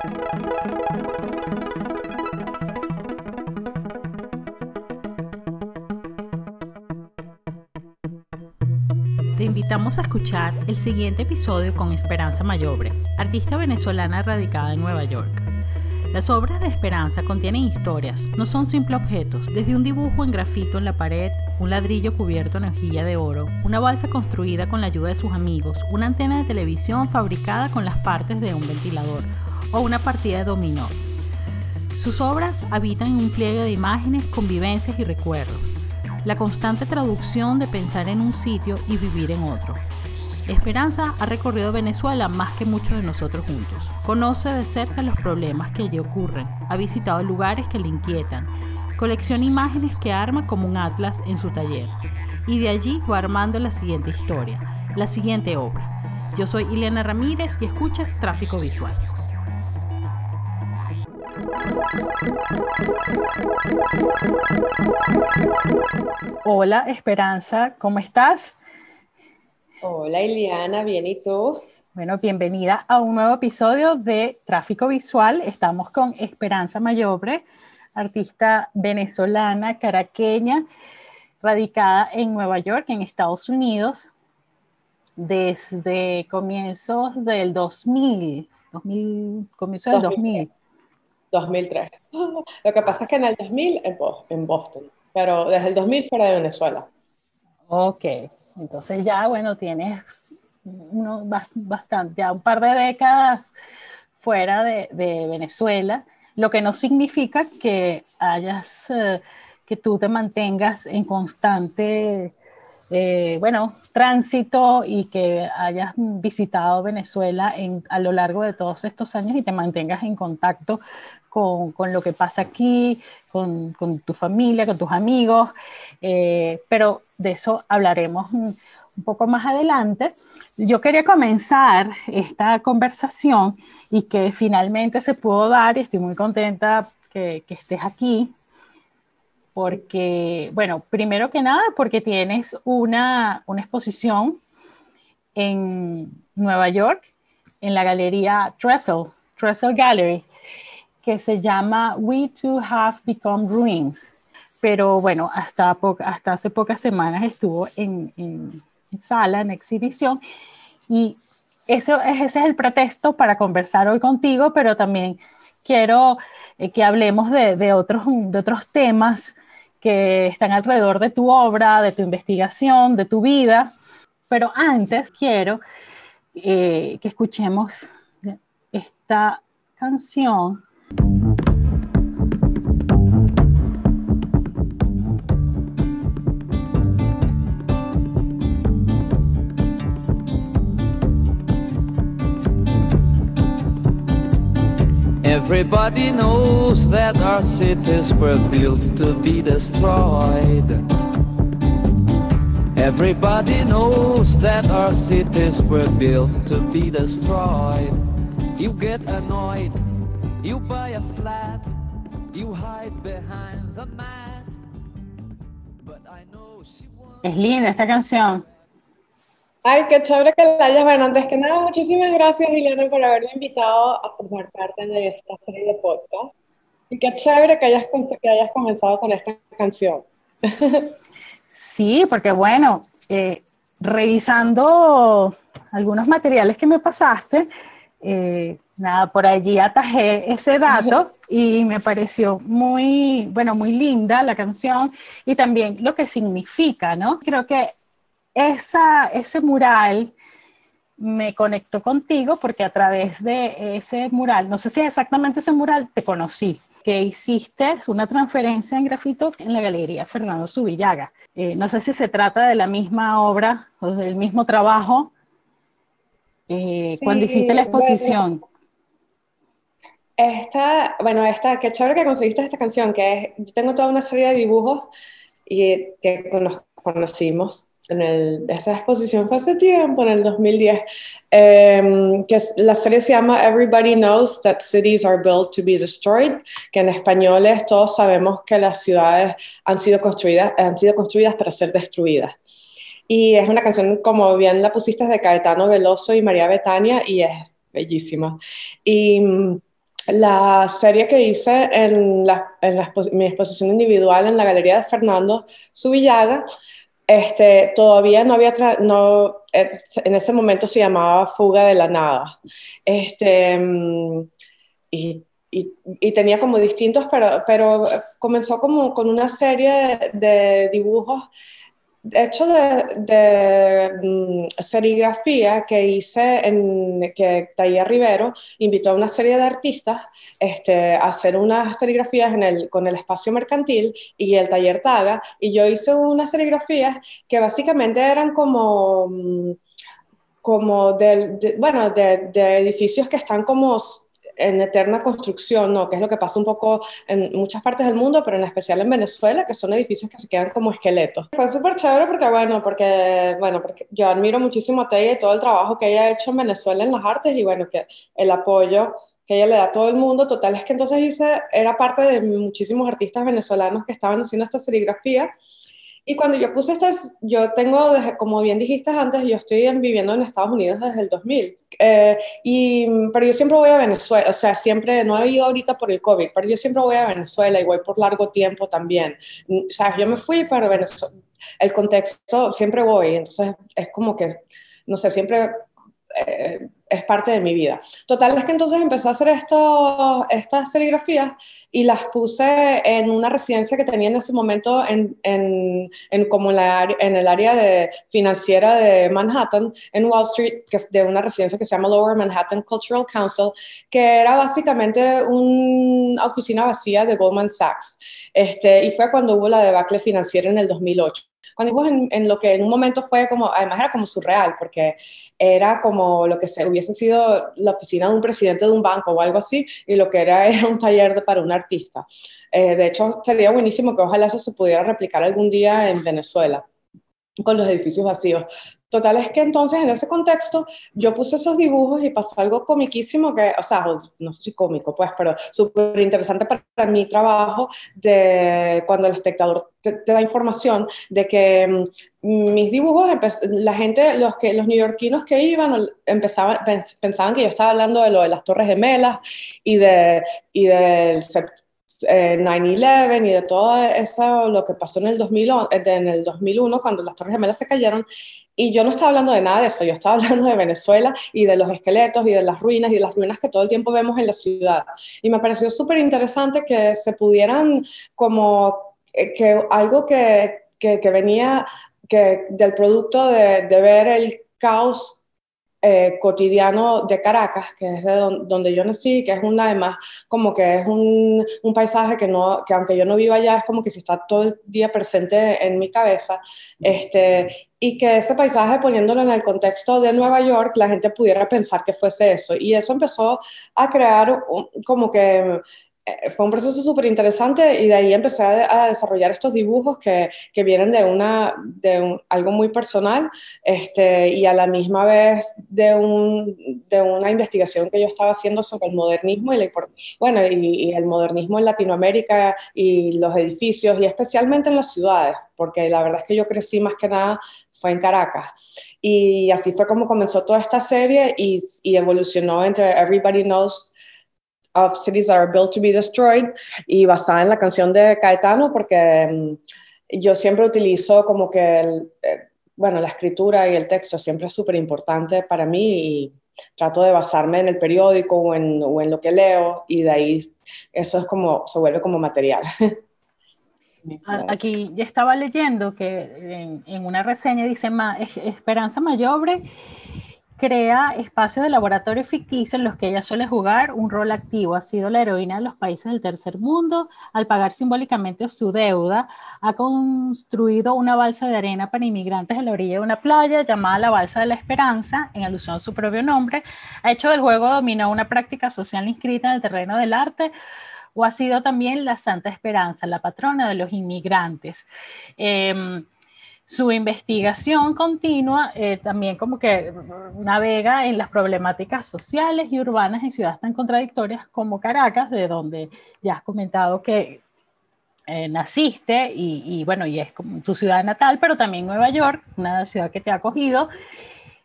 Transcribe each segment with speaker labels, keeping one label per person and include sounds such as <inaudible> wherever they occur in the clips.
Speaker 1: Te invitamos a escuchar el siguiente episodio con Esperanza Mayobre, artista venezolana radicada en Nueva York. Las obras de Esperanza contienen historias, no son simples objetos, desde un dibujo en grafito en la pared, un ladrillo cubierto en hojilla de oro, una balsa construida con la ayuda de sus amigos, una antena de televisión fabricada con las partes de un ventilador o una partida de dominó. Sus obras habitan en un pliegue de imágenes, convivencias y recuerdos la constante traducción de pensar en un sitio y vivir en otro. Esperanza ha recorrido Venezuela más que muchos de nosotros juntos. Conoce de cerca los problemas que allí ocurren, ha visitado lugares que le inquietan, colecciona imágenes que arma como un atlas en su taller y de allí va armando la siguiente historia, la siguiente obra. Yo soy Ileana Ramírez y escuchas Tráfico Visual. Hola Esperanza, ¿cómo estás?
Speaker 2: Hola Iliana, bien y tú.
Speaker 1: Bueno, bienvenida a un nuevo episodio de Tráfico Visual. Estamos con Esperanza Mayobre, artista venezolana, caraqueña, radicada en Nueva York, en Estados Unidos, desde comienzos del 2000, 2000 comienzo del 2000.
Speaker 2: 2003. <laughs> Lo que pasa es que en el 2000 en Boston, pero desde el 2000 fuera de Venezuela.
Speaker 1: Ok, entonces ya, bueno, tienes uno, bastante, ya un par de décadas fuera de, Venezuela, lo que no significa que hayas, eh, que tú te mantengas en constante, eh, bueno, tránsito y que hayas visitado Venezuela en, a lo largo de todos estos años y te mantengas en contacto con, lo que pasa aquí, con, con, tu familia, con tus amigos, eh, pero de eso hablaremos un, poco más adelante. Yo quería comenzar esta conversación y que finalmente se pudo dar y estoy muy contenta que, que estés aquí porque, bueno, primero que nada, porque tienes una, una exposición en Nueva York, en la galería Trestle, Trestle Gallery, que se llama We Too Have Become Ruins. Pero bueno, hasta, hasta hace pocas semanas estuvo en, en, sala, en exhibición. Y eso, ese es el pretexto para conversar hoy contigo, pero también quiero eh, que hablemos de, de, otros, de otros temas que están alrededor de tu obra, de tu investigación, de tu vida. Pero antes quiero eh, que escuchemos esta canción Everybody knows that our cities were built to be destroyed. Everybody knows that our cities were built to be destroyed. You get annoyed You buy a flat, you hide behind the mat. But I know she. Es linda esta canción.
Speaker 2: Ay, qué chévere que la hayas. Bueno, antes que nada, muchísimas gracias, Liliana, por haberme invitado a formar parte de esta serie de podcast. Y qué chévere que hayas, que hayas comenzado con esta canción.
Speaker 1: Sí, porque bueno, eh, revisando algunos materiales que me pasaste, eh, nada, por allí atajé ese dato y me pareció muy, bueno, muy linda la canción y también lo que significa, ¿no? Creo que esa, ese mural me conectó contigo porque a través de ese mural, no sé si exactamente ese mural, te conocí, que hiciste una transferencia en grafito en la Galería Fernando Subillaga. Eh, no sé si se trata de la misma obra o del mismo trabajo eh, cuando hiciste la exposición.
Speaker 2: esta, bueno, esta, qué chévere que conseguiste esta canción, que es, yo tengo toda una serie de dibujos y que nos conocimos en el, esa exposición fue hace tiempo, en el 2010, em, que la serie se llama Everybody Knows That Cities Are Built to Be Destroyed, que en español es todos sabemos que las ciudades han sido construidas, han sido construidas para ser destruidas. Y es una canción, como bien la pusiste, de Caetano Veloso y María Betania, y es bellísima. Y mm, la serie que hice en, la, en mi exposición individual en la Galería de Fernando Subillaga, este, todavía no había, no, eh, en ese momento se llamaba Fuga de la Nada. Este, mm, y, y, y, tenía como distintos, pero, pero comenzó como con una serie de, de dibujos hecho de, mm, serigrafía que hice en que Taller Rivero invitó a una serie de artistas este, a hacer unas serigrafías con el espacio mercantil y el taller Taga y yo hice unas serigrafías que básicamente eran como mm, como bueno, de edificios que están como en eterna construcción, ¿no? Que es lo que pasa un poco en muchas partes del mundo, pero en especial en Venezuela, que son edificios que se quedan como esqueletos. Fue súper chévere porque, bueno, porque, bueno, porque yo admiro muchísimo a Taya y todo el trabajo que ella ha hecho en Venezuela en las artes y, bueno, que el apoyo que ella le da a todo el mundo. Total, es que entonces hice, era parte de muchísimos artistas venezolanos que estaban haciendo esta serigrafía y cuando yo puse estas, yo tengo, desde, como bien dijiste antes, yo estoy viviendo en Estados Unidos desde el 2000. Eh, y, pero yo siempre voy a Venezuela, o sea, siempre, no he ido ahorita por el COVID, pero yo siempre voy a Venezuela y voy por largo tiempo también. O sea, yo me fui, pero Venezuela, el contexto, siempre voy, entonces es como que, no sé, siempre... Eh, es parte de mi vida. Total, es que entonces empecé a hacer esto, estas serigrafías y las puse en una residencia que tenía en ese momento en, en, en como en el área de, financiera de Manhattan, en Wall Street, que es de una residencia que se llama Lower Manhattan Cultural Council, que era básicamente una oficina vacía de Goldman Sachs. Este, y fue cuando hubo la debacle financiera en el 2008 cuando en, lo que en un momento fue como, además era como surreal, porque era como lo que se hubiese sido la oficina de un presidente de un banco o algo así, y lo que era <laughs> era un taller de, para un artista. Eh, de hecho, sería buenísimo que ojalá eso se pudiera replicar algún día en Venezuela con los edificios vacíos. Total es que entonces en ese contexto yo puse esos dibujos y pasó algo comiquísimo que, o sea, no sé si cómico pues, pero súper interesante para, mi trabajo de cuando el espectador te, da información de que mm, mis dibujos, la gente, los, que, los neoyorquinos que iban empezaban, pensaban que yo estaba hablando de lo de las Torres Gemelas y, de, y del 9-11 eh, y de todo eso, lo que pasó en el, 2000, en el 2001 cuando las Torres Gemelas se cayeron. Y yo no estaba hablando de nada de eso, yo estaba <laughs> hablando de Venezuela y de los esqueletos y de las ruinas y de las ruinas que todo el tiempo vemos en la ciudad. Y me pareció súper interesante que se pudieran como eh, que algo que, que, que venía que del producto de, de ver el caos eh, cotidiano de Caracas, que es de donde yo nací, que es una además como que es un, un, paisaje que, no, que aunque yo no vivo allá, es como que si está todo el día presente en mi cabeza, este, y que ese paisaje poniéndolo en el contexto de Nueva York, la gente pudiera pensar que fuese eso. Y eso empezó a crear como que fue un proceso súper interesante y de ahí empecé a, desarrollar estos dibujos que, vienen de, una, de algo muy personal este, y a la misma vez de, un, de, una investigación que yo estaba haciendo sobre el modernismo y, bueno, y, el modernismo en Latinoamérica y los edificios y especialmente en las ciudades, porque la verdad es que yo crecí más que nada fue en Caracas. Y así fue como comenzó toda esta serie y evolucionó entre Everybody Knows of Cities That Are Built to Be Destroyed y basada en la canción de Caetano porque mm, yo siempre utilizo como que, el, eh, bueno, la escritura y el texto siempre es súper importante para mí y trato de basarme en el periódico o en, o en, lo que leo y de ahí eso es como, se vuelve como material. <laughs>
Speaker 1: Aquí ya estaba leyendo que en, en una reseña dice Esperanza Mayobre crea espacios de laboratorio ficticio en los que ella suele jugar un rol activo. Ha sido la heroína de los países del tercer mundo. Al pagar simbólicamente su deuda, ha construido una balsa de arena para inmigrantes en la orilla de una playa llamada la Balsa de la Esperanza, en alusión a su propio nombre. Ha hecho del juego dominó una práctica social inscrita en el terreno del arte o ha sido también la Santa Esperanza, la patrona de los inmigrantes. Eh, su investigación continua eh, también como que navega en las problemáticas sociales y urbanas en ciudades tan contradictorias como Caracas, de donde ya has comentado que eh, naciste y, bueno, y es tu ciudad natal, pero también Nueva York, una ciudad que te ha acogido.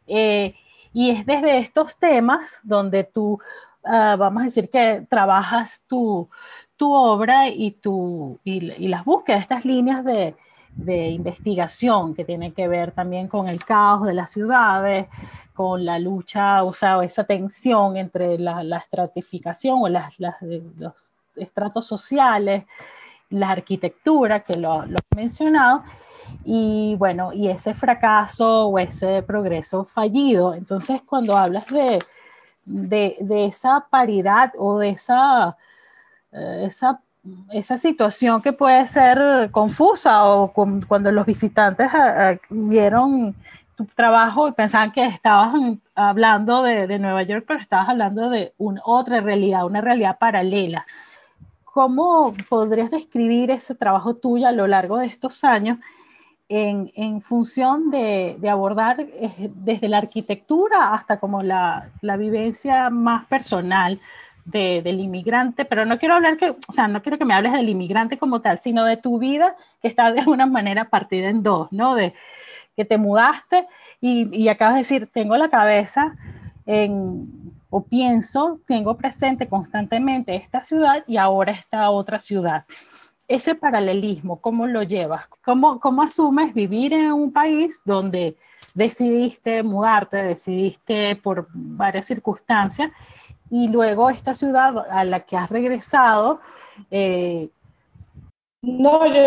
Speaker 1: Eh, y es desde estos temas donde tú ah, vamos a decir que trabajas tu, tu obra y, tu, y las búsquedas, estas líneas de, de investigación que tiene que ver también con el caos de las ciudades, con la lucha, o sea, esa tensión entre la, estratificación o los estratos sociales, la arquitectura, que lo, lo y bueno, y ese fracaso o ese progreso fallido. Entonces, cuando hablas de, de, esa paridad o de esa, eh, esa esa situación que puede ser confusa o cuando los visitantes ah, ah, vieron tu trabajo y pensaban que estabas hablando de, Nueva York, pero estabas hablando de otra realidad, una realidad paralela. ¿Cómo podrías describir ese trabajo tuyo a lo largo de estos años en, en función de, de, abordar eh, desde la arquitectura hasta como la, la vivencia más personal del inmigrante, pero no quiero hablar que, o sea, no quiero que me hables del inmigrante como tal, sino de tu vida que está de alguna manera partida en dos, ¿no? De que te mudaste y, y acabas de decir, tengo la cabeza en, o pienso, tengo presente constantemente esta ciudad y ahora esta otra ciudad. Ese paralelismo, ¿cómo lo llevas? ¿Cómo, cómo asumes vivir en un país donde decidiste mudarte, decidiste por varias circunstancias y luego esta ciudad a la que has regresado.
Speaker 2: Eh, no, yo,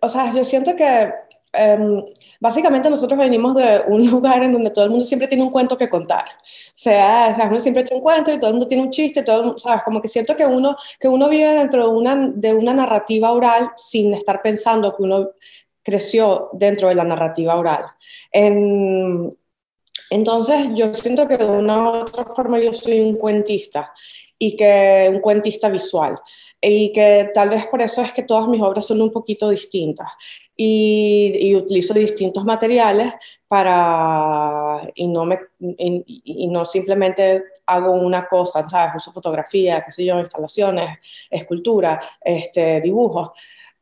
Speaker 2: o sea, yo siento que em, básicamente nosotros venimos de un <laughs> lugar en donde todo el mundo siempre tiene un cuento que contar. O sea, uno siempre tiene un cuento y todo el mundo tiene un chiste, todo, ¿sabes? Como que siento que uno, que uno vive dentro de una, de una narrativa oral sin estar pensando que uno creció dentro de la narrativa oral. En, entonces, yo siento que de una u otra forma yo soy un cuentista y que un cuentista visual y que tal vez por eso es que todas mis obras son un poquito distintas y, utilizo distintos materiales para y no me y, no simplemente hago una cosa, ¿sabes? Uso fotografía, qué sé yo, instalaciones, escultura, este, dibujos.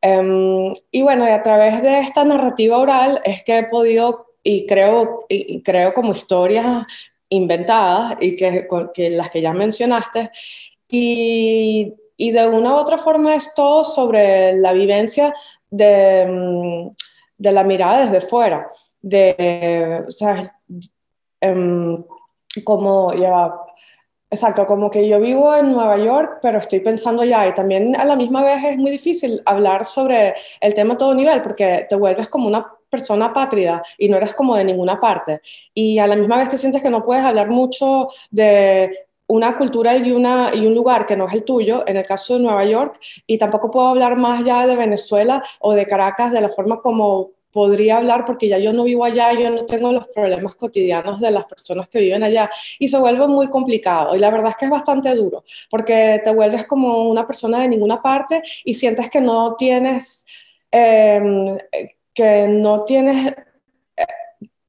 Speaker 2: Em, y bueno, y a través de esta narrativa oral es que he podido y creo, y creo como historias inventadas y que, que las que ya mencionaste. Y, y, de una u otra forma es todo sobre la vivencia de, mm, de la mirada desde fuera. De, o sea, em, como ya Exacto, como que yo vivo en Nueva York, pero estoy pensando ya, y también a la misma vez es muy difícil hablar sobre el tema a todo nivel, porque te vuelves como una persona pátrida y no eres como de ninguna parte. Y a la misma vez te sientes que no puedes hablar mucho de una cultura y, una, y un lugar que no es el tuyo, en el caso de Nueva York, y tampoco puedo hablar más ya de Venezuela o de Caracas de la forma como podría hablar porque ya yo no vivo allá, yo no tengo los problemas cotidianos de las personas que viven allá y se vuelve muy complicado y la verdad es que es bastante duro porque te vuelves como una persona de ninguna parte y sientes que no tienes eh, que no tienes,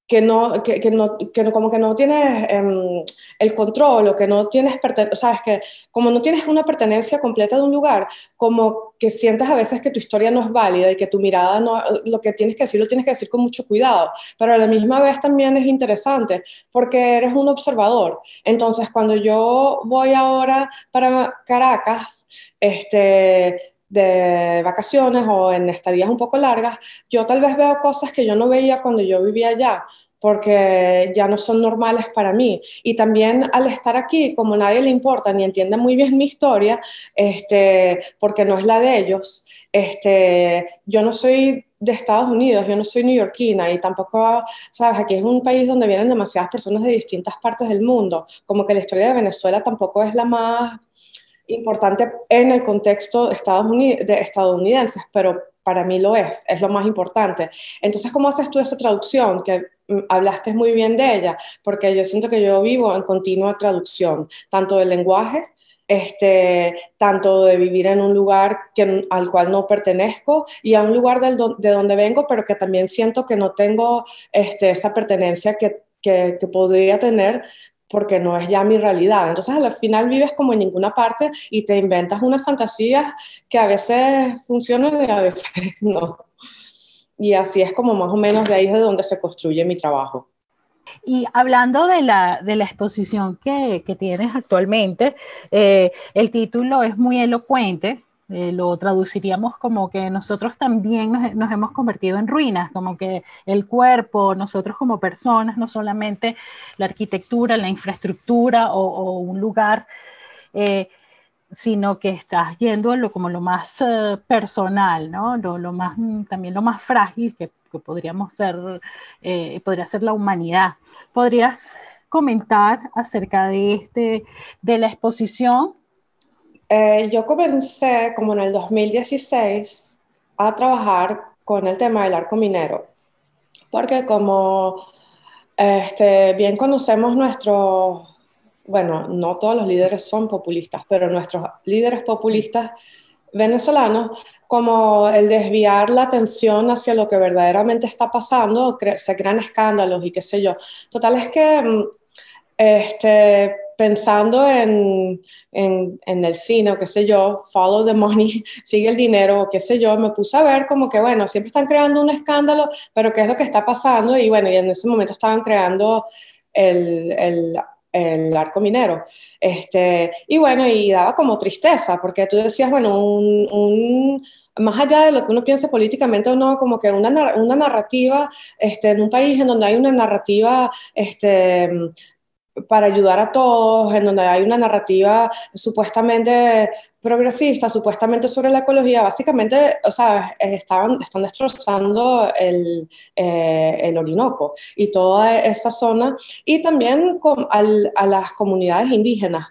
Speaker 2: que no, que, que no, que como que no tienes em, el control o que no tienes, o sea, es que como no tienes una pertenencia completa de un lugar, como que sientes a veces que tu historia no es válida y que tu mirada no, lo que tienes que decir lo tienes que decir con mucho cuidado, pero a la misma vez también es interesante porque eres un observador. Entonces, cuando yo voy ahora para Caracas, este de vacaciones o en estadías un poco largas, yo tal vez veo cosas que yo no veía cuando yo vivía allá, porque ya no son normales para mí. Y también al estar aquí, como nadie le importa ni entiende muy bien mi historia, este, porque no es la de ellos, este, yo no soy de Estados Unidos, yo no soy neoyorquina y tampoco, sabes, aquí es un país donde vienen demasiadas personas de distintas partes del mundo, como que la historia de Venezuela tampoco es la más importante en el contexto de, Estados Unidos, de estadounidenses, pero para mí lo es, es lo más importante. Entonces, ¿cómo haces tú esa traducción? Que mm, hablaste muy bien de ella, porque yo siento que yo vivo en continua traducción, tanto del lenguaje, este, tanto de vivir en un lugar que, al cual no pertenezco y a un lugar del, de donde vengo, pero que también siento que no tengo este, esa pertenencia que, que, que podría tener porque no es ya mi realidad. Entonces al final vives como en ninguna parte y te inventas unas fantasías que a veces funcionan y a veces <laughs> no. Y así es como más o menos de ahí es de donde se construye mi trabajo.
Speaker 1: Y hablando de la, de la exposición que, que, tienes actualmente, eh, el título es muy elocuente, eh, lo traduciríamos como que nosotros también nos, nos, hemos convertido en ruinas, como que el cuerpo, nosotros como personas, no solamente la arquitectura, la infraestructura o, o un lugar, eh, sino que estás yendo a lo, como lo más uh, personal, ¿no? Lo, lo, más, también lo más frágil que, que podríamos ser, eh, podría ser la humanidad. ¿Podrías comentar acerca de, este, de la exposición
Speaker 2: eh, yo comencé como en el 2016 a trabajar con el tema del arco minero, porque como este, bien conocemos nuestros, bueno, no todos los líderes son populistas, pero nuestros líderes populistas venezolanos, como el desviar la atención hacia lo que verdaderamente está pasando, se crean escándalos y qué sé yo. Total es que mm, este, pensando en, en, el cine o qué sé yo, follow the money, <laughs> sigue el dinero o qué sé yo, me puse a ver como que, bueno, siempre están creando un escándalo, pero qué es lo que está pasando y bueno, y en ese momento estaban creando el, el, el arco minero. Este, y bueno, y daba como tristeza, porque tú decías, bueno, un, un más allá de lo que uno piense políticamente o no, como que una, una narrativa, este, en un país en donde hay una narrativa este, para ayudar a todos, en donde hay una narrativa supuestamente progresista, supuestamente sobre la ecología, básicamente, o sea, están destrozando el, eh, el Orinoco y toda esa zona, y también con, al, a las comunidades indígenas.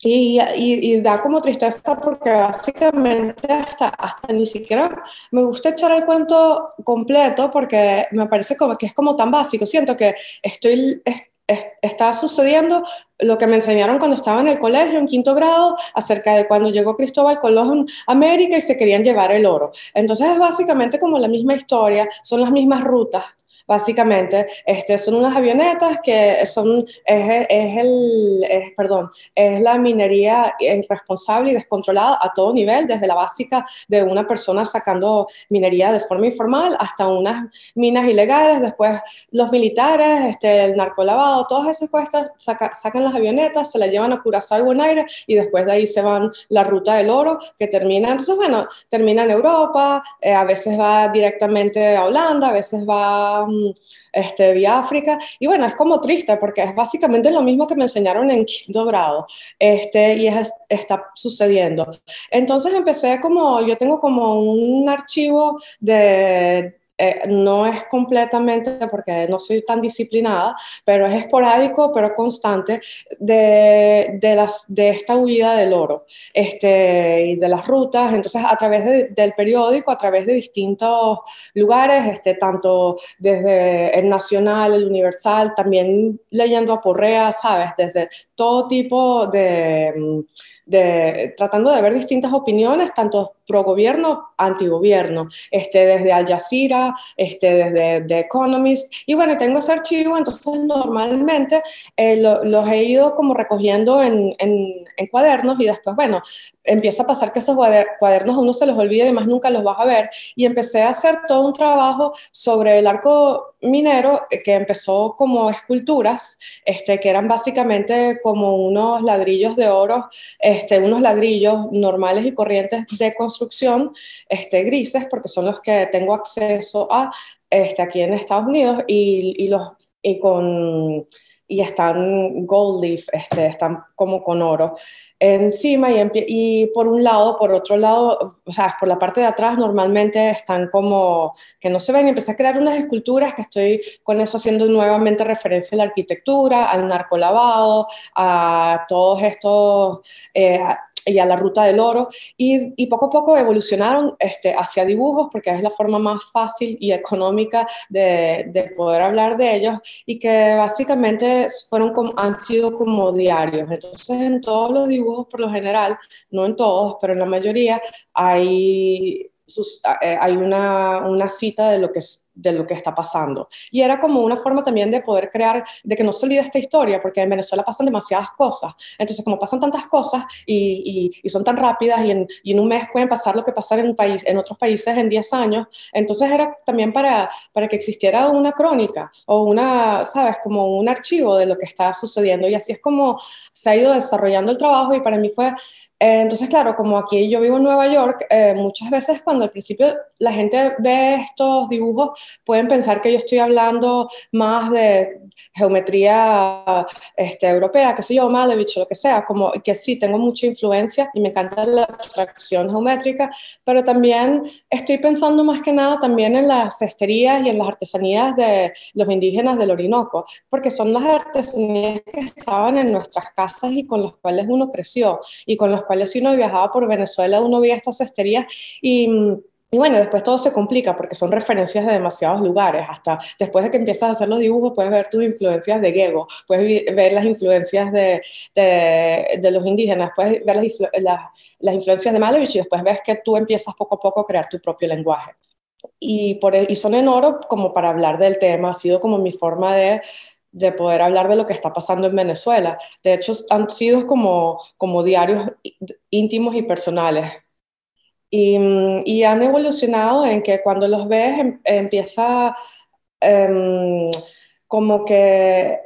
Speaker 2: Y, y, y, da como tristeza porque básicamente hasta, hasta ni siquiera me gusta echar el cuento completo porque me parece como que es como tan básico. Siento que estoy, está sucediendo lo que me enseñaron cuando estaba en el colegio, en quinto grado, acerca de cuando llegó Cristóbal Colón a América y se querían llevar el oro. Entonces es básicamente como la misma historia, son las mismas rutas, básicamente. Este, son unas avionetas que son, es, es el, es, perdón, es la minería irresponsable y descontrolada a todo nivel, desde la básica de una persona sacando minería de forma informal hasta unas minas ilegales, después los militares, este, el narcolavado, todas esas cuestas saca, sacan las avionetas, se las llevan a Curazao y Bonaire y después de ahí se van la ruta del oro que termina, entonces bueno, termina en Europa, eh, a veces va directamente a Holanda, a veces va este, vía África. Y bueno, es como triste porque es básicamente lo mismo que me enseñaron en quinto grado este, y es, está sucediendo. Entonces empecé como, yo tengo como un archivo de eh, no es completamente, porque no soy tan disciplinada, pero es esporádico, pero constante, de, de, las, de esta huida del oro este, y de las rutas. Entonces, a través de, del periódico, a través de distintos lugares, este, tanto desde el Nacional, el Universal, también leyendo a Porrea, ¿sabes? Desde todo tipo de de, tratando de ver distintas opiniones, tanto pro gobierno, anti gobierno, este, desde Al Jazeera, este, desde The Economist. Y bueno, tengo ese archivo, entonces normalmente eh, lo, los he ido como recogiendo en, en, cuadernos y después, bueno, empieza a pasar que esos cuadernos uno se los olvida y más nunca los vas a ver. Y empecé a hacer todo un trabajo sobre el arco minero eh, que empezó como esculturas, este, que eran básicamente como unos ladrillos de oro, este, unos ladrillos normales y corrientes de construcción, este, grises, porque son los que tengo acceso a este, aquí en Estados Unidos, y, y los, y con y están gold leaf, este, están como con oro encima y, y, por un lado, por otro lado, o sea, por la parte de atrás normalmente están como que no se ven empecé a crear unas esculturas que estoy con eso haciendo nuevamente referencia a la arquitectura, al narcolavado, a todos estos, eh, y a la ruta del oro, y, y poco a poco evolucionaron este, hacia dibujos, porque es la forma más fácil y económica de, de poder hablar de ellos, y que básicamente fueron como, han sido como diarios. Entonces, en todos los dibujos, por lo general, no en todos, pero en la mayoría, hay eh, hay una, una cita de lo que de lo que está pasando. Y era como una forma también de poder crear, de que no se olvide esta historia, porque en Venezuela pasan demasiadas cosas. Entonces, como pasan tantas cosas y, y, son tan rápidas y en, un mes pueden pasar lo que pasa en, país, en otros países en 10 años, entonces era también para, para que existiera una crónica o una, ¿sabes? Como un archivo de lo que está sucediendo. Y así es como se ha ido desarrollando el trabajo y para mí fue entonces, claro, como aquí yo vivo en Nueva York, eh, muchas veces cuando al principio la gente ve estos dibujos, pueden pensar que yo estoy hablando más de geometría este, europea, qué sé yo, Malevich o lo que sea, como que sí, tengo mucha influencia y me encanta la abstracción geométrica, pero también estoy pensando más que nada también en las cesterías y en las artesanías de los indígenas del Orinoco, porque son las artesanías que estaban en nuestras casas y con las cuales uno creció y con las cuales si uno viajaba por Venezuela uno veía estas cesterías y y bueno, después todo se complica porque son referencias de demasiados lugares. Hasta después de que empiezas a hacer los dibujos, puedes ver tus influencias de Gego, puedes ver las influencias de, de, los indígenas, puedes ver las, las, influencias de Malevich y después ves que tú empiezas poco a poco a crear tu propio lenguaje. Y, por, e, y son en oro como para hablar del tema, ha sido como mi forma de, de poder hablar de lo que está pasando en Venezuela. De hecho, han sido como, como diarios íntimos y personales y, han evolucionado en que cuando los ves em, empieza em, como que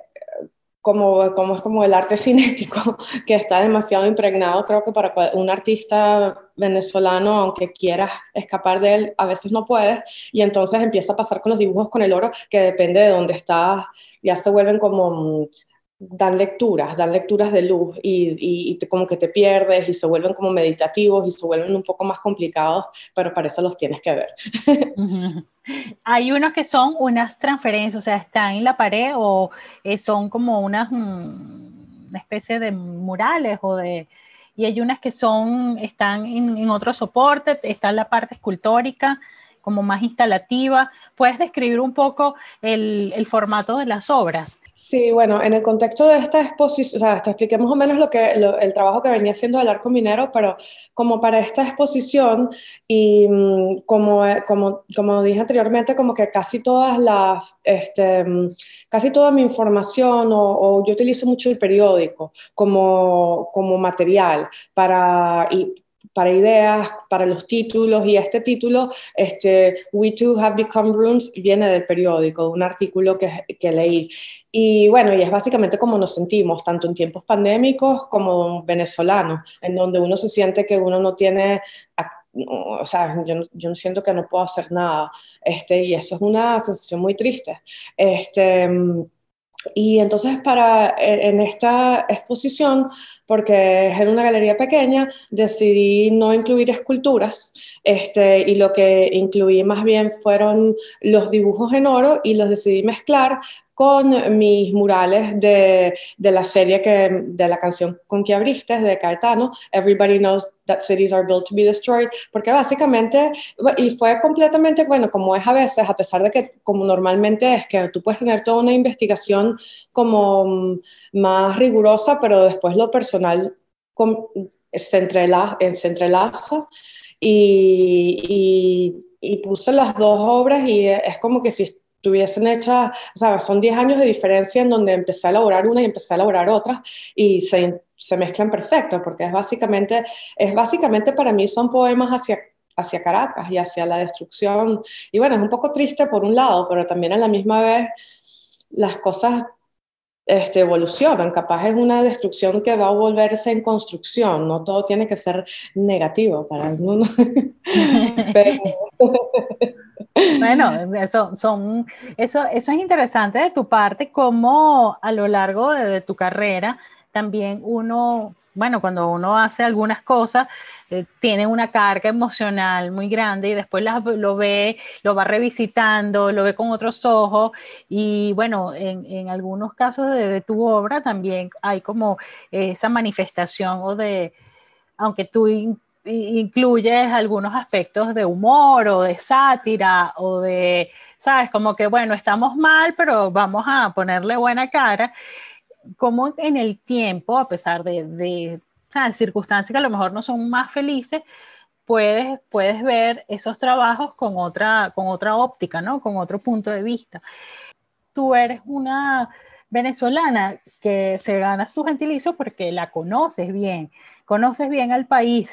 Speaker 2: como, como es como el arte <laughs> cinético, que está demasiado impregnado, creo que para un artista venezolano, aunque quieras escapar de él, a veces no puedes, y entonces empieza a pasar con los dibujos con el oro, que depende de dónde estás, ya se vuelven como dan lecturas, dan lecturas de luz y, como que te pierdes y se vuelven como meditativos y se vuelven un poco más complicados, pero para eso los tienes que ver. <laughs> <laughs>
Speaker 1: Hay unos que son unas transferencias, o sea, están en la pared o eh, son como unas, mm, una especie de murales o de... Y hay unas que son, están en, en otro soporte, está la parte escultórica, como más instalativa. ¿Puedes describir un poco el, el formato de las obras?
Speaker 2: Sí, bueno, en el contexto de esta exposición, o sea, te expliqué más o menos lo que, el trabajo que venía haciendo el arco minero, pero como para esta exposición y mm, como, eh, como, como dije anteriormente, como que casi todas las, este, mm, casi toda mi información o, o yo utilizo mucho el periódico como, como material para, y, para ideas, para los títulos, y este título, este, We Too Have Become Rooms, viene del periódico, un artículo que, que leí. Y bueno, y es básicamente como nos sentimos, tanto en tiempos pandémicos como venezolanos, en donde uno se siente que uno no tiene, o sea, yo, yo siento que no puedo hacer nada, este, y eso es una sensación muy triste. Este, y entonces para, e, en esta exposición, porque es en una galería pequeña, decidí no incluir esculturas este, y lo que incluí más bien fueron los dibujos en oro y los decidí mezclar con mis murales de, de, la serie que, de la canción con que abriste, de Caetano, Everybody Knows That Cities Are Built to Be Destroyed, porque básicamente, y fue completamente, bueno, como es a veces, a pesar de que como normalmente es que tú puedes tener toda una investigación como mm, más rigurosa, pero después lo personal se, entrelaza, se entrelaza y, y, y puse las dos obras y es como que si tuviesen hechas, o sea, son 10 años de diferencia en donde empecé a elaborar una y empecé a elaborar otra y se, se mezclan perfecto, porque es básicamente, es básicamente para mí son poemas hacia hacia Caracas y hacia la destrucción. Y bueno, es un poco triste por un lado, pero también a la misma vez las cosas este, evolucionan. Capaz es una destrucción que va a volverse en construcción. No todo tiene que ser negativo para el mundo. <laughs>
Speaker 1: Bueno, eso, son, eso, eso es interesante de tu parte, como a lo largo de, tu carrera también uno, bueno, cuando uno hace algunas cosas, eh, tiene una carga emocional muy grande y después lo ve, lo va revisitando, lo ve con otros ojos y bueno, en, algunos casos de, tu obra también hay como esa manifestación o de, aunque tú incluyes algunos aspectos de humor o de sátira o de, sabes, como que bueno, estamos mal, pero vamos a ponerle buena cara. Como en el tiempo, a pesar de, de circunstancias que a lo mejor no son más felices, puedes, puedes ver esos trabajos con otra, con otra óptica, ¿no? Con otro punto de vista. Tú eres una venezolana que se gana su gentilicio porque la conoces bien, conoces bien al país,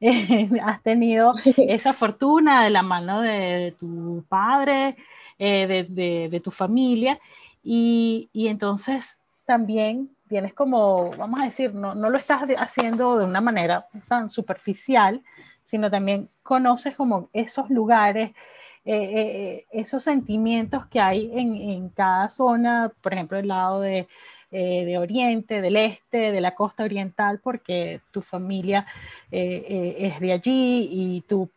Speaker 1: <laughs> has tenido <laughs> esa fortuna de la mano de, tu padre, eh, de, tu familia, y, entonces también tienes como, vamos a decir, no, no, lo estás haciendo de una manera tan superficial, sino también conoces como esos lugares, eh, eh, esos sentimientos que hay en, en, cada zona, por ejemplo, el lado de, eh, de Oriente, del Este, de la costa oriental, porque tu familia es de allí y tú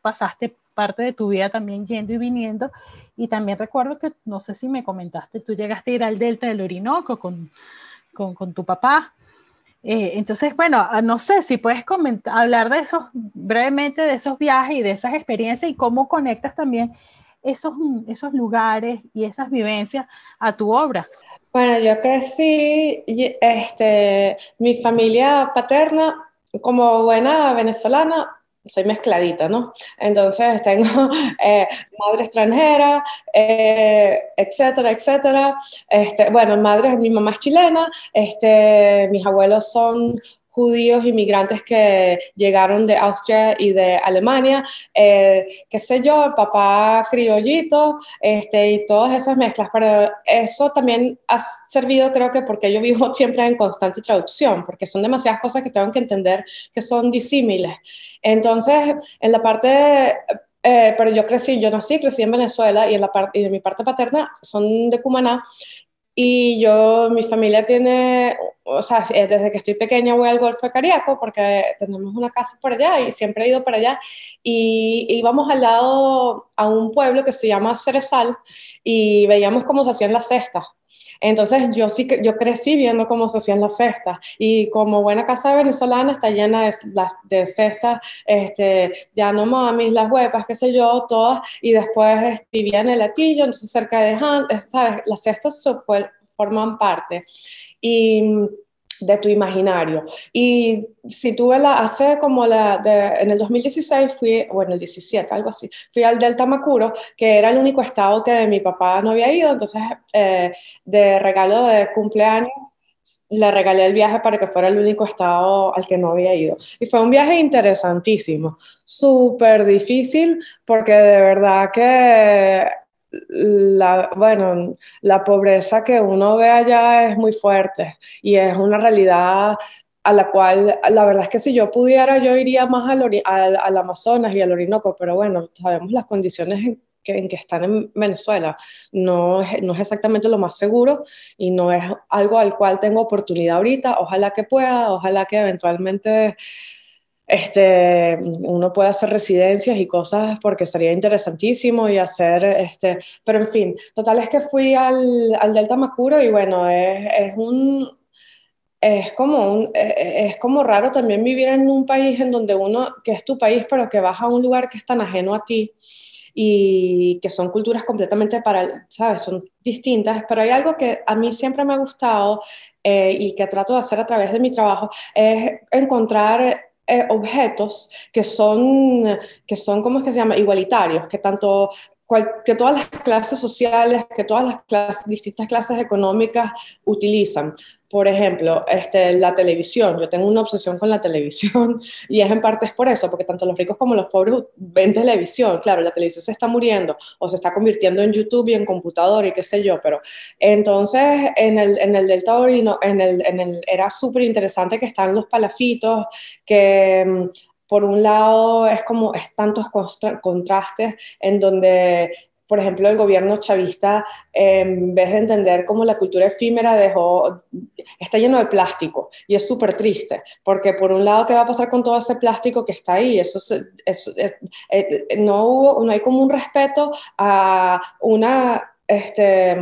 Speaker 1: pasaste parte de tu vida también yendo y viniendo. Y también recuerdo que, no sé si me comentaste, tú llegaste a ir al delta del Orinoco con, con, con tu papá. Eh, entonces, bueno, ah, no sé si puedes comentar, hablar de esos, brevemente de esos viajes y de esas experiencias y cómo conectas también esos, esos lugares y esas vivencias a tu obra.
Speaker 2: Bueno, yo crecí, este, mi familia paterna, como buena venezolana, soy mezcladita, ¿no? Entonces tengo <laughs> eh, madre extranjera, eh, etcétera, etcétera. Este, bueno, madre, mi mamá es chilena, este, mis abuelos son judíos inmigrantes que llegaron de Austria y de Alemania, eh, qué sé yo, papá criollito, este, y todas esas mezclas, pero eso también ha servido creo que porque yo vivo <laughs> siempre en constante traducción, porque son demasiadas cosas que tengo que entender que son disímiles. Entonces, en la parte eh, pero yo crecí, yo nací, crecí en Venezuela y en la y de mi parte paterna son de Cumaná y yo, mi familia tiene, o sea, eh, desde que estoy pequeña voy al Golfo de Cariaco porque tenemos una casa por allá y siempre he ido para allá. Y íbamos al lado a un pueblo que se llama Cerezal y veíamos cómo se hacían las cestas. Entonces yo sí que yo crecí viendo cómo se hacían las cestas y como buena casa venezolana está llena de, las, cestas, este, ya no mamis, las huepas, qué sé yo, todas, y después vivía en el latillo, entonces cerca de Han, ¿sabes? Las cestas se fue, forman parte. Y de tu imaginario. Y si tuve la, hace como la, en el 2016 fui, o en el 17, algo así, fui al Delta Macuro, que era el único estado que mi papá no había ido, entonces eh, de regalo de cumpleaños le regalé el viaje para que fuera el único estado al que no había ido. Y fue un viaje interesantísimo, súper difícil, porque de verdad que la, bueno, la pobreza que uno ve allá es muy fuerte y es una realidad a la cual, la verdad es que si yo pudiera, yo iría más al, al, Amazonas y al Orinoco, pero bueno, sabemos las condiciones en que, en que están en Venezuela. No es, no es exactamente lo más seguro y no es algo al cual tengo oportunidad ahorita. Ojalá que pueda, ojalá que eventualmente este, uno puede hacer residencias y cosas porque sería interesantísimo y hacer, este, pero en fin, total es que fui al, al Delta Macuro y bueno, es, es un, es como, un, e, e, es como raro también vivir en un país en donde uno, que es tu país, pero que vas a un lugar que es tan ajeno a ti y que son culturas completamente para, ¿sabes? Son distintas, pero hay algo que a mí siempre me ha gustado eh, y que trato de hacer a través de mi trabajo, es encontrar eh, objetos que son, que son, ¿cómo es que se llama? Igualitarios, que tanto que todas las clases sociales, que todas las distintas clases económicas utilizan. Por ejemplo, este, la televisión. Yo tengo una obsesión con la televisión <laughs> y es en parte es por eso, porque tanto los ricos como los pobres ven televisión. Claro, la televisión se está muriendo o se está convirtiendo en YouTube y en computador y qué sé yo, pero entonces en el, en el Delta Orino, en el, en el, era súper interesante que están los palafitos, que mm, por un lado es como es tantos contrastes en donde por ejemplo, el gobierno chavista, en vez de entender cómo la cultura efímera dejó, está lleno de plástico y es súper triste, porque por un lado, ¿qué va a pasar con todo ese plástico que está ahí? Eso eh, no, hubo, no hay como un respeto a una, este,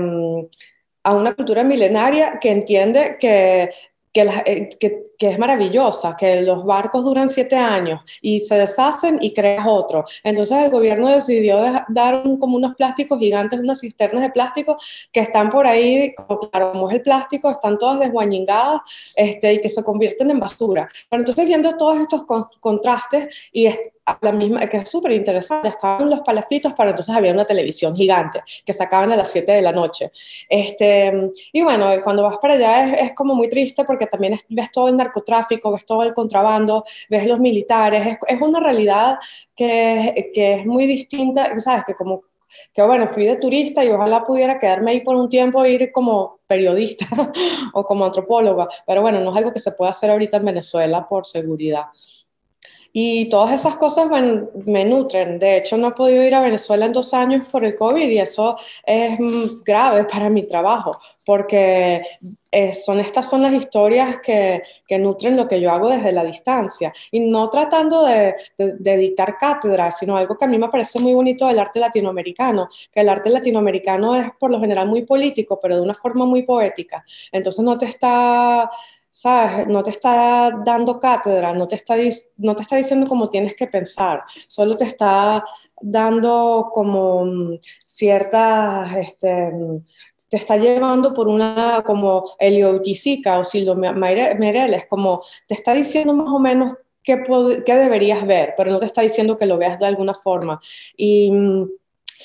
Speaker 2: a una cultura milenaria que entiende que eh, que, que, es maravillosa, que los barcos duran siete años y se deshacen y creas otro. Entonces el gobierno decidió dar como unos plásticos gigantes, unas cisternas de plástico que están por ahí, claro, como es el plástico, están todas desguañingadas este, y que se convierten en basura. Pero entonces viendo todos estos contrastes y la misma, que es súper interesante, estaban los palafitos, pero entonces había una televisión gigante que sacaban a las 7 de la noche. Este, y bueno, cuando vas para allá es, es como muy triste porque también ves todo el narcotráfico, ves todo el contrabando, ves los militares, es, es una realidad que, que es muy distinta, ¿sabes? Que como que bueno, fui de turista y ojalá pudiera quedarme ahí por un tiempo e ir como periodista <laughs> o como antropóloga, pero bueno, no es algo que se pueda hacer ahorita en Venezuela por seguridad. Y todas esas cosas me, nutren. De hecho, no he podido ir a Venezuela en dos años por el COVID y eso es mm, grave para mi trabajo, porque eh, son, estas son las historias que, que, nutren lo que yo hago desde la distancia. Y no tratando de, de, dictar cátedra, sino algo que a mí me parece muy bonito del arte latinoamericano, que el arte latinoamericano es por lo general muy político, pero de una forma muy poética. Entonces no te está ¿sabes? No te está dando cátedra, no te está, no te está diciendo cómo tienes que pensar, solo te está dando como mm, ciertas, este, mm, te está llevando por una como Eliotisica o Sildo Meirelles, como te está diciendo más o menos qué, qué deberías ver, pero no te está diciendo que lo veas de alguna forma. Y mm,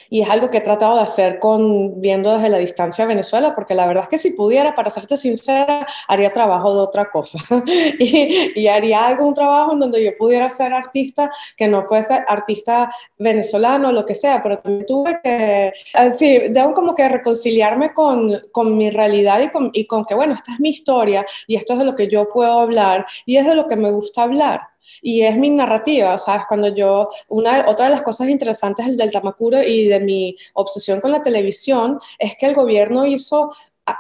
Speaker 2: y es algo que he tratado de hacer con, viendo desde la distancia a Venezuela, porque la verdad es que si pudiera, para serte sincera, haría trabajo de otra cosa. <laughs> y, y, haría algún trabajo en donde yo pudiera ser artista que no fuese artista venezolano lo que sea, pero tuve que, eh, sí, debo como que reconciliarme con, con mi realidad y con, y con que, bueno, esta es mi historia y esto es de lo que yo puedo hablar y es de lo que me gusta hablar y es mi narrativa, ¿sabes? Cuando yo, una, otra de las cosas interesantes del Tamacuro y de mi obsesión con la televisión es que el gobierno hizo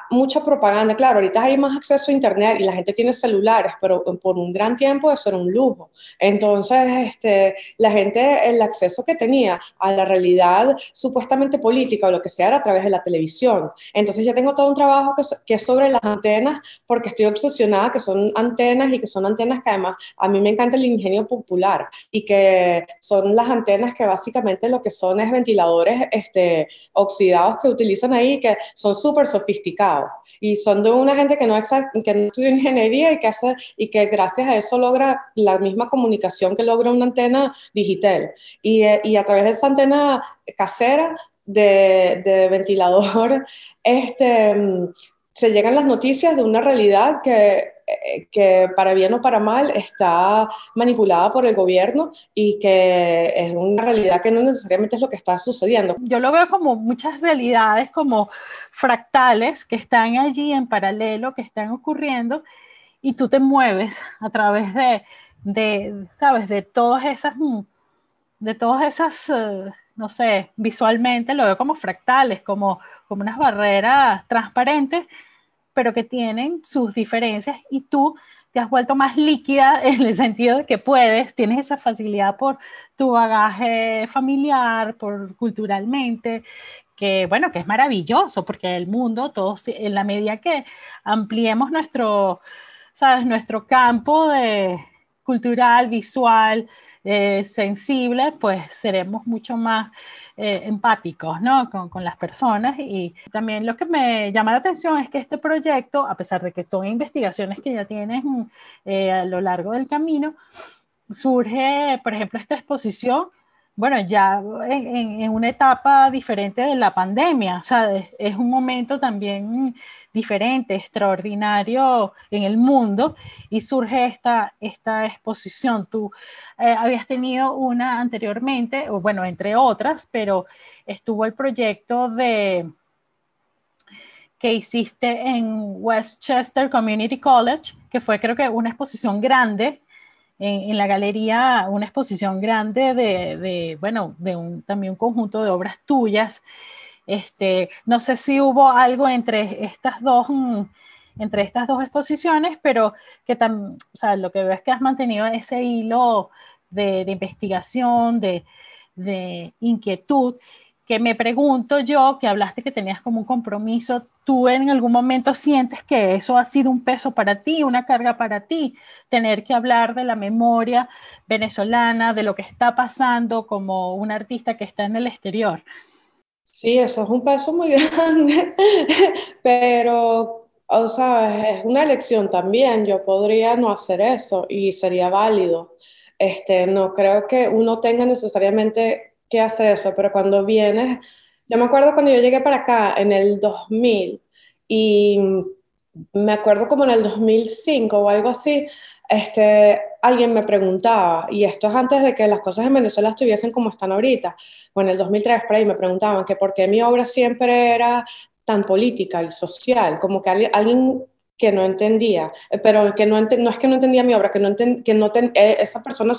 Speaker 2: mucha propaganda. Claro, ahorita hay más acceso a Internet y la gente tiene celulares, pero por un gran tiempo eso era un lujo. Entonces, este, la gente, el acceso que tenía a la realidad supuestamente política o lo que sea era a través de la televisión. Entonces, yo tengo todo un trabajo que, que es sobre las antenas, porque estoy obsesionada que son antenas y que son antenas que además a mí me encanta el ingenio popular y que son las antenas que básicamente lo que son es ventiladores este, oxidados que utilizan ahí, que son súper sofisticados y son de una gente que no, que no estudia ingeniería y que, hace, y que gracias a eso logra la misma comunicación que logra una antena digital. Y, eh, y a través de esa antena casera de, de ventilador, <laughs> este, mm, se llegan las noticias de una realidad que eh, que para bien o para mal está manipulada por el gobierno y que es una realidad que no necesariamente es lo que está sucediendo.
Speaker 1: Yo lo veo como muchas realidades como fractales que están allí en paralelo, que están ocurriendo y tú te mueves a través de, de ¿sabes? De todas esas, de todas esas, eh, no sé, visualmente lo veo como fractales, como, como unas barreras transparentes pero que tienen sus diferencias y tú te has vuelto más líquida <laughs> en el sentido de que puedes, tienes esa facilidad por tu bagaje familiar, por culturalmente, que bueno, que es maravilloso, porque el mundo, todos, en la medida que ampliemos nuestro, sabes, nuestro campo de cultural, visual, eh, sensible, pues seremos mucho más eh, empáticos ¿no? con, con, las personas. Y también lo que me llama la atención es que este proyecto, a pesar de que son investigaciones que ya tienes eh, a lo largo del camino, surge, por ejemplo, esta exposición bueno, ya en, una etapa diferente de la pandemia, o sea, es, es, un momento también diferente, extraordinario en el mundo y surge esta, esta exposición. Tú eh, habías tenido una anteriormente, o bueno, entre otras, pero estuvo el proyecto de que hiciste en Westchester Community College, que fue creo que una exposición grande en, la galería, una exposición grande de, bueno, de un, también un conjunto de obras tuyas. Este, no sé si hubo algo entre estas dos, mm, entre estas dos exposiciones, pero que o sea, lo que veo es que has mantenido ese hilo de, de investigación, de, de, inquietud. Que me pregunto yo, que hablaste que tenías como un compromiso, ¿tú en algún momento sientes que eso ha sido un peso para ti, una carga para ti, tener que hablar de la memoria venezolana, de lo que está pasando como un artista que está en el exterior?
Speaker 2: Sí, eso es un peso muy <laughs> grande, pero, o sea, es una elección también. Yo podría no hacer eso y sería válido. Este, no creo que uno tenga necesariamente que hacer eso, pero cuando vienes, yo me acuerdo cuando yo llegué para acá en el 2000 y me acuerdo como en el 2005 o algo así, este, alguien me preguntaba, y esto es antes de que las cosas en Venezuela estuviesen como están ahorita, o en el 2003 por ahí me preguntaban que por qué mi obra siempre era tan política y social, como que alguien que no entendía, eh, pero que no, no es que no entendía mi obra, que no, que no eh, esa persona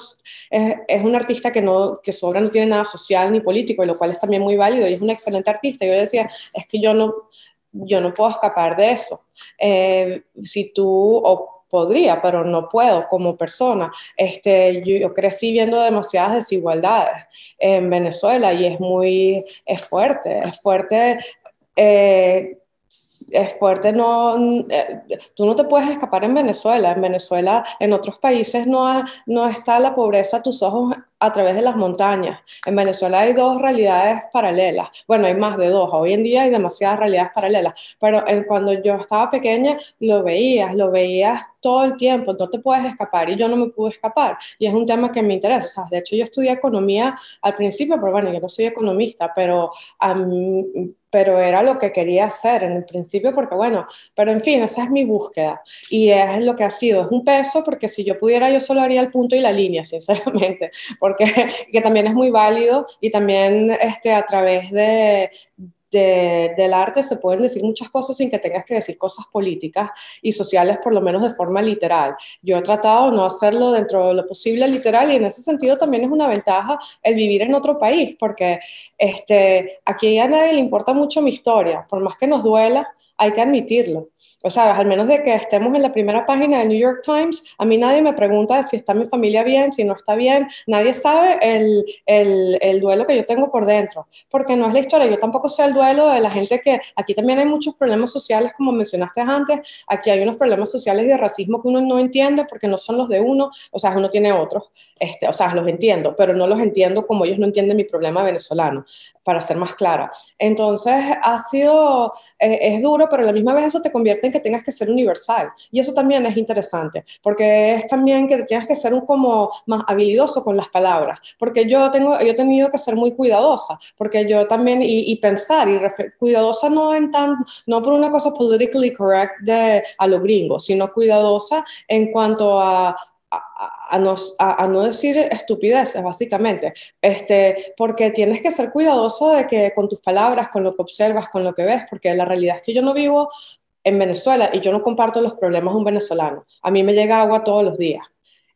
Speaker 2: es, un artista que, no, que su obra no tiene nada social ni político, y lo cual es también muy válido, y es un excelente artista. Yo decía, es que yo no, yo no puedo escapar de eso. Eh, si tú, o podría, pero no puedo como persona. Este, yo, crecí viendo demasiadas desigualdades en Venezuela y es muy, es fuerte, es fuerte es fuerte, no, eh, tú no te puedes escapar en Venezuela. En Venezuela, en otros países no, no está la pobreza a tus ojos a través de las montañas. En Venezuela hay dos realidades paralelas. Bueno, hay más de dos. Hoy en día hay demasiadas realidades paralelas. Pero en, cuando yo estaba pequeña, lo veías, lo veías todo el tiempo. No te puedes escapar. Y yo no me pude escapar. Y es un tema que me interesa. O sea, de hecho, yo estudié economía al principio, pero bueno, yo no soy economista, pero pero era lo que quería hacer en el principio porque bueno, pero en fin, esa es mi búsqueda. Y es lo que ha sido, es un peso porque si yo pudiera yo solo haría el punto y la línea, <laughs> sinceramente, porque que también es muy válido y también este, a través de, del arte se pueden decir muchas cosas sin que tengas que decir cosas políticas y sociales, por lo menos de forma literal. Yo he tratado no hacerlo dentro de lo posible literal y en ese sentido también es una ventaja el vivir en otro país, porque este, aquí a nadie le importa mucho mi historia, por más que nos duela, hay que admitirlo. O sea, al menos de que estemos en la primera página de New York Times, a mí nadie me pregunta si está mi familia bien, si no está bien, nadie sabe el, duelo que yo tengo por dentro, porque no es la historia, yo tampoco sé el duelo de la gente que, aquí también hay muchos problemas sociales, como mencionaste antes, aquí hay unos problemas sociales de racismo que uno no entiende porque no son los de uno, o sea, uno tiene otros, este, o sea, los entiendo, pero no los entiendo como ellos no entienden mi problema venezolano, para ser más clara. Entonces, ha sido, eh, es duro, pero a la misma vez eso te convierte que tengas que ser universal. Y eso también es interesante, porque es también que tengas que ser un como más habilidoso con las palabras, porque yo, tengo, yo he tenido que ser muy cuidadosa, porque yo también, y, pensar, y cuidadosa no, en tan, no por una cosa politically correct de, a lo gringo, sino cuidadosa en cuanto a a, no, decir estupideces, básicamente, este, porque tienes que ser cuidadoso de que con tus palabras, con lo que observas, con lo que ves, porque la realidad es que yo no vivo en Venezuela y yo no comparto los problemas de un venezolano. A mí me llega agua todos los días.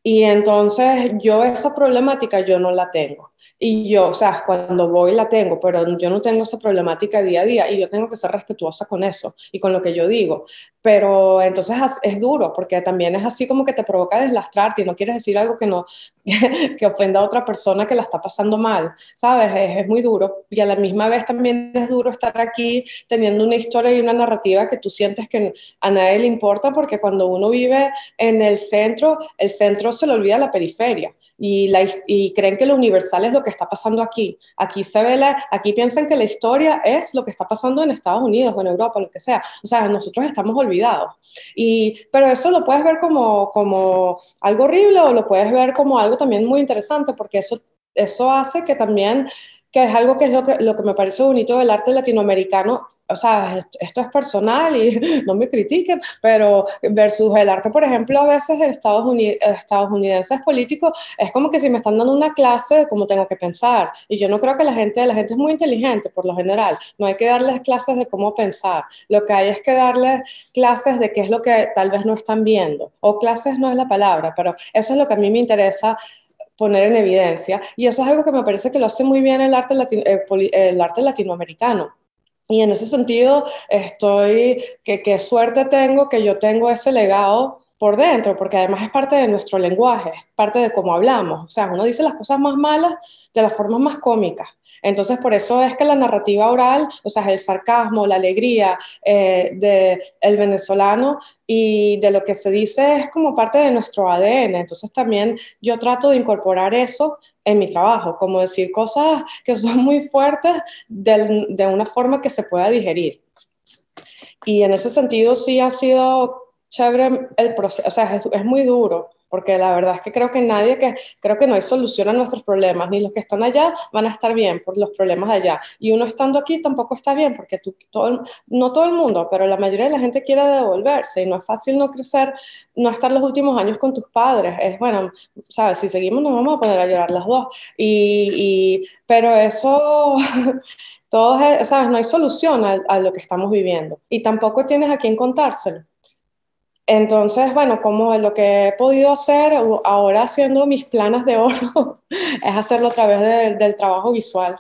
Speaker 2: Y entonces yo esa problemática yo no la tengo. Y yo, o sea, cuando voy la tengo, pero yo no tengo esa problemática día a día y yo tengo que ser respetuosa con eso y con lo que yo digo. Pero entonces es duro porque también es así como que te provoca deslastrarte y no quieres decir algo que no <laughs> que ofenda a otra persona que la está pasando mal, ¿sabes? Es, es muy duro y a la misma vez también es duro estar aquí teniendo una historia y una narrativa que tú sientes que a nadie le importa porque cuando uno vive en el centro, el centro se le olvida la periferia y, la, y creen que lo universal es lo que está pasando aquí. Aquí se ve la, aquí piensan que la historia es lo que está pasando en Estados Unidos o en Europa, lo que sea. O sea, nosotros estamos olvidados. Y, pero eso lo puedes ver como, como algo horrible o lo puedes ver como algo también muy interesante porque eso, eso hace que también que es algo que es lo que, lo que me parece bonito del arte latinoamericano, o sea, esto, es personal y <laughs> no me critiquen, pero versus el arte, por ejemplo, a veces en Estados, Unidos, estadounidenses políticos, es como que si me están dando una clase de cómo tengo que pensar, y yo no creo que la gente, la gente es muy inteligente por lo general, no hay que darles clases de cómo pensar, lo que hay es que darles clases de qué es lo que tal vez no están viendo, o clases no es la palabra, pero eso es lo que a mí me interesa poner en evidencia. Y eso es algo que me parece que lo hace muy bien el arte, eh, el arte latinoamericano. Y en ese sentido, estoy, que qué suerte tengo que yo tengo ese legado por dentro, porque además es parte de nuestro lenguaje, es parte de cómo hablamos. O sea, uno dice las cosas más malas de las formas más cómicas. Entonces, por eso es que la narrativa oral, o sea, el sarcasmo, la alegría eh, del venezolano y de lo que se dice es como parte de nuestro ADN. Entonces, también yo trato de incorporar eso en mi trabajo, como decir cosas que son muy fuertes de, de una forma que se pueda digerir. Y en ese sentido sí ha sido chévere el proceso, o sea, es, muy duro, porque la verdad es que creo que nadie, que creo que no hay solución a nuestros problemas, ni los que están allá van a estar bien por los problemas de allá, y uno estando aquí tampoco está bien, porque tú, no todo el mundo, pero la mayoría de la gente quiere devolverse, y no es fácil no crecer, no estar los últimos años con tus padres, es bueno, sabes, si seguimos nos vamos a poner a llorar las dos, y, pero eso... <laughs> Todos, ¿sabes? No hay solución a, lo que estamos viviendo. Y tampoco tienes a quién contárselo. Entonces, bueno, como lo que he podido hacer ahora haciendo mis planas de oro <laughs> es hacerlo a través de, del trabajo visual.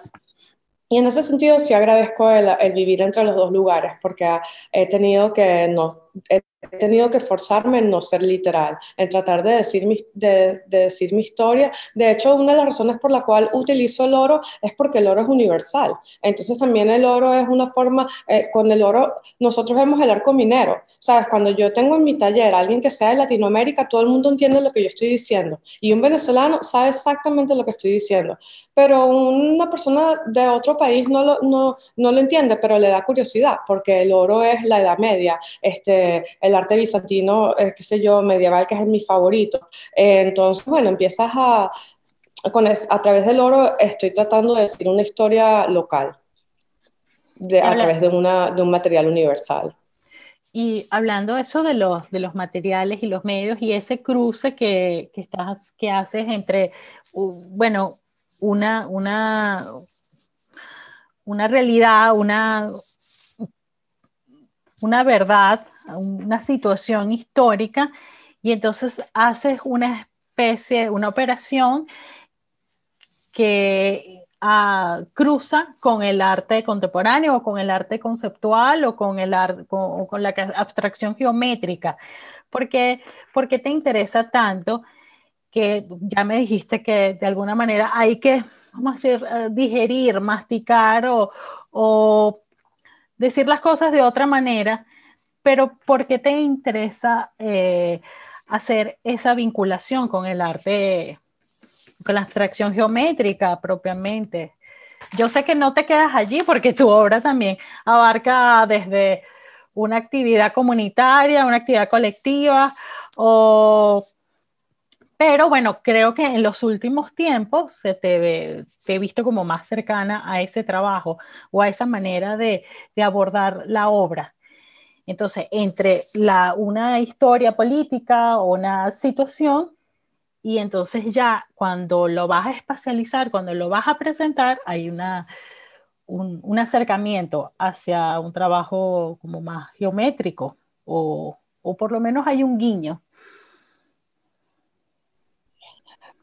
Speaker 2: Y en ese sentido sí agradezco el, el, vivir entre los dos lugares, porque he tenido que, no, he tenido que forzarme en no ser literal, en tratar de decir, mi, de, de, decir mi historia. De hecho, una de las razones por la cual utilizo el oro es porque el oro es universal. Entonces también el oro es una forma, eh, con el oro nosotros vemos el arco minero. Sabes, cuando yo tengo en mi taller a alguien que sea de Latinoamérica, todo el mundo entiende lo que yo estoy diciendo. Y un venezolano sabe exactamente lo que estoy diciendo. Pero una persona de otro país no lo, no, no lo entiende, pero le da curiosidad, porque el oro es la Edad Media, este, el arte bizantino, eh, qué sé yo, medieval, que es mi favorito. Eh, entonces, bueno, empiezas a, con es, a través del oro, estoy tratando de decir una historia local, de, a través de, una, de un material universal.
Speaker 1: Y hablando eso de los, de los materiales y los medios y ese cruce que, que, estás, que haces entre, bueno, una, una, una realidad, una, una verdad, una situación histórica, y entonces haces una especie, una operación que uh, cruza con el arte contemporáneo o con el arte conceptual o con, el con, la abstracción geométrica. porque ¿Por qué te interesa tanto? que ya me dijiste que de alguna manera hay que, vamos decir, uh, digerir, masticar o, o decir las cosas de otra manera, pero ¿por qué te interesa eh, hacer esa vinculación con el arte, con la abstracción geométrica propiamente? Yo sé que no te quedas allí porque tu obra también abarca desde una actividad comunitaria, una actividad colectiva, o... pero bueno, creo que en los últimos tiempos se te, he visto como más cercana a ese trabajo o a esa manera de abordar la obra. Entonces, entre la, una historia política o una situación, y entonces ya cuando lo vas a espacializar, cuando lo vas a presentar, hay una, un, un acercamiento hacia un trabajo como más geométrico, o, o por lo menos hay un guiño.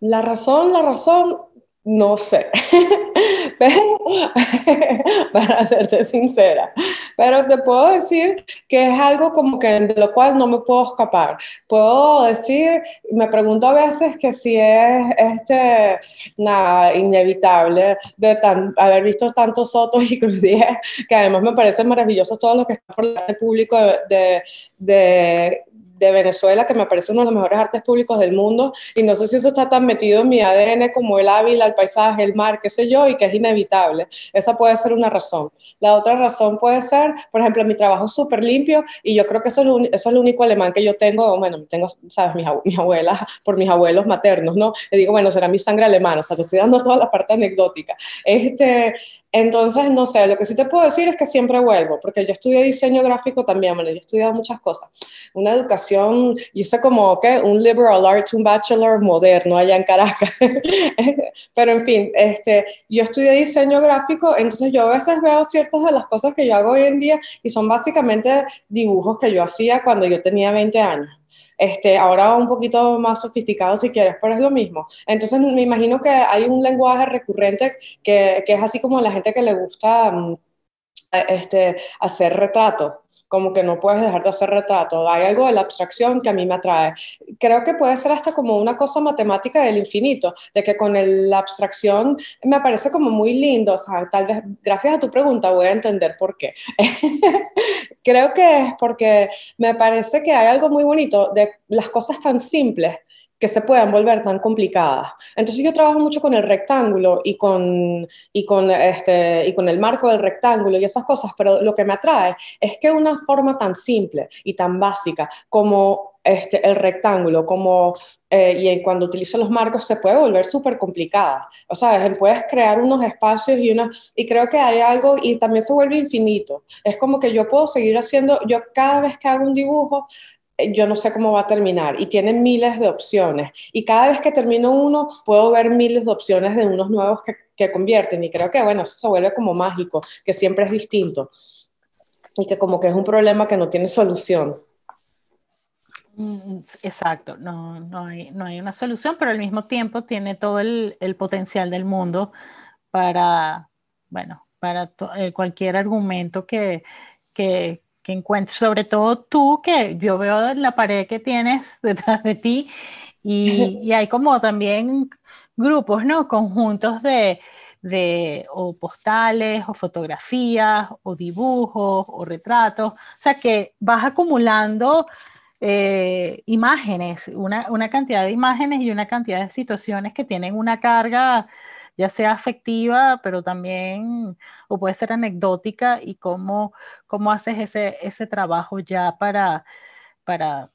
Speaker 2: La razón, la razón, no sé. <laughs> <laughs> Para serte sincera, pero te puedo decir que es algo como que de lo cual no me puedo escapar. Puedo decir, me pregunto a veces que si es este, nada, inevitable de tan, haber visto tantos Sotos y 10, que además me parecen maravillosos todos los que están por el público de, de, de de Venezuela, que me parece uno de los mejores artes públicos del mundo, y no sé si eso está tan metido en mi ADN como el Ávila, el paisaje, el mar, qué sé yo, y que es inevitable. Esa puede ser una razón. La otra razón puede ser, por ejemplo, mi trabajo es súper limpio, y yo creo que eso es, lo, eso es lo único alemán que yo tengo, bueno, tengo, sabes, mis, mis abuelas, por mis abuelos maternos, ¿no? Le digo, bueno, será mi sangre alemana, o sea, te estoy dando toda la parte anecdótica. Este, entonces, no sé, lo que sí te puedo decir es que siempre vuelvo, porque yo estudié diseño gráfico también, bueno, yo he estudiado muchas cosas. Una educación, hice como, ¿qué? Un liberal arts, un bachelor moderno allá en Caracas. <laughs> Pero, en fin, este, yo estudié diseño gráfico, entonces yo a veces veo ciertas de las cosas que yo hago hoy en día y son básicamente dibujos que yo hacía cuando yo tenía 20 años. Este, ahora un poquito más sofisticado si quieres, pero es lo mismo. Entonces me imagino que hay un lenguaje recurrente que, es así como la gente que le gusta um, este, hacer retratos como que no puedes dejar de hacer retrato. Hay algo de la abstracción que a mí me atrae. Creo que puede ser hasta como una cosa matemática del infinito, de que con la abstracción me parece como muy lindo, o tal vez gracias a tu pregunta voy a entender por qué. <laughs> Creo que es porque me parece que hay algo muy bonito de las cosas tan simples que se puedan volver tan complicadas. Entonces yo trabajo mucho con el rectángulo y con, y con, este, y con el marco del rectángulo y esas cosas, pero lo que me atrae es que una forma tan simple y tan básica como este, el rectángulo, como eh, y cuando utilizo los marcos se puede volver súper complicada. O sea, puedes crear unos espacios y una, y creo que hay algo, y también se vuelve infinito. Es como que yo puedo seguir haciendo, yo cada vez que hago un dibujo, yo no sé cómo va a terminar y tiene miles de opciones. Y cada vez que termino uno, puedo ver miles de opciones de unos nuevos que, que convierten. Y creo que, bueno, eso se vuelve como mágico, que siempre es distinto. Y que como que es un problema que no tiene solución.
Speaker 1: Mm, exacto, no, no, hay, no hay una solución, pero al mismo tiempo tiene todo el, el potencial del mundo para, bueno, para eh, cualquier argumento que, que, que encuentres, sobre todo tú, que yo veo la pared que tienes <laughs> detrás de ti y, <laughs> y hay como también grupos, ¿no? Conjuntos de, de o postales o fotografías o dibujos o retratos, o sea que vas acumulando eh, imágenes, una, una, cantidad de imágenes y una cantidad de situaciones que tienen una carga ya sea afectiva, pero también, o puede ser anecdótica, y cómo, cómo haces ese, ese trabajo ya para, para,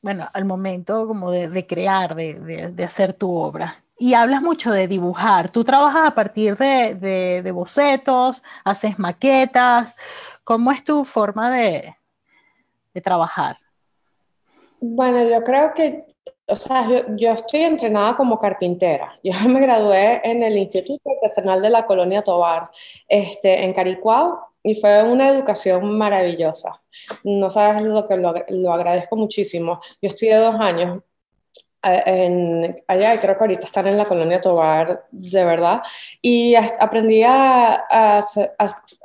Speaker 1: bueno, al momento como de, de crear, de, de, hacer tu obra. Y hablas mucho de dibujar. Tú trabajas a partir de, de bocetos, haces maquetas. ¿Cómo es tu forma de, trabajar?
Speaker 2: Bueno, yo creo que o sea, yo, estoy entrenada como carpintera. <laughs> Yo me gradué en el Instituto Artesanal de la Colonia Tobar, este, en Caricuao, y fue una educación maravillosa. No sabes lo que lo, lo agradezco muchísimo. Yo estudié dos años en, allá, creo que ahorita están en la colonia Tobar, de verdad, y aprendí a, a,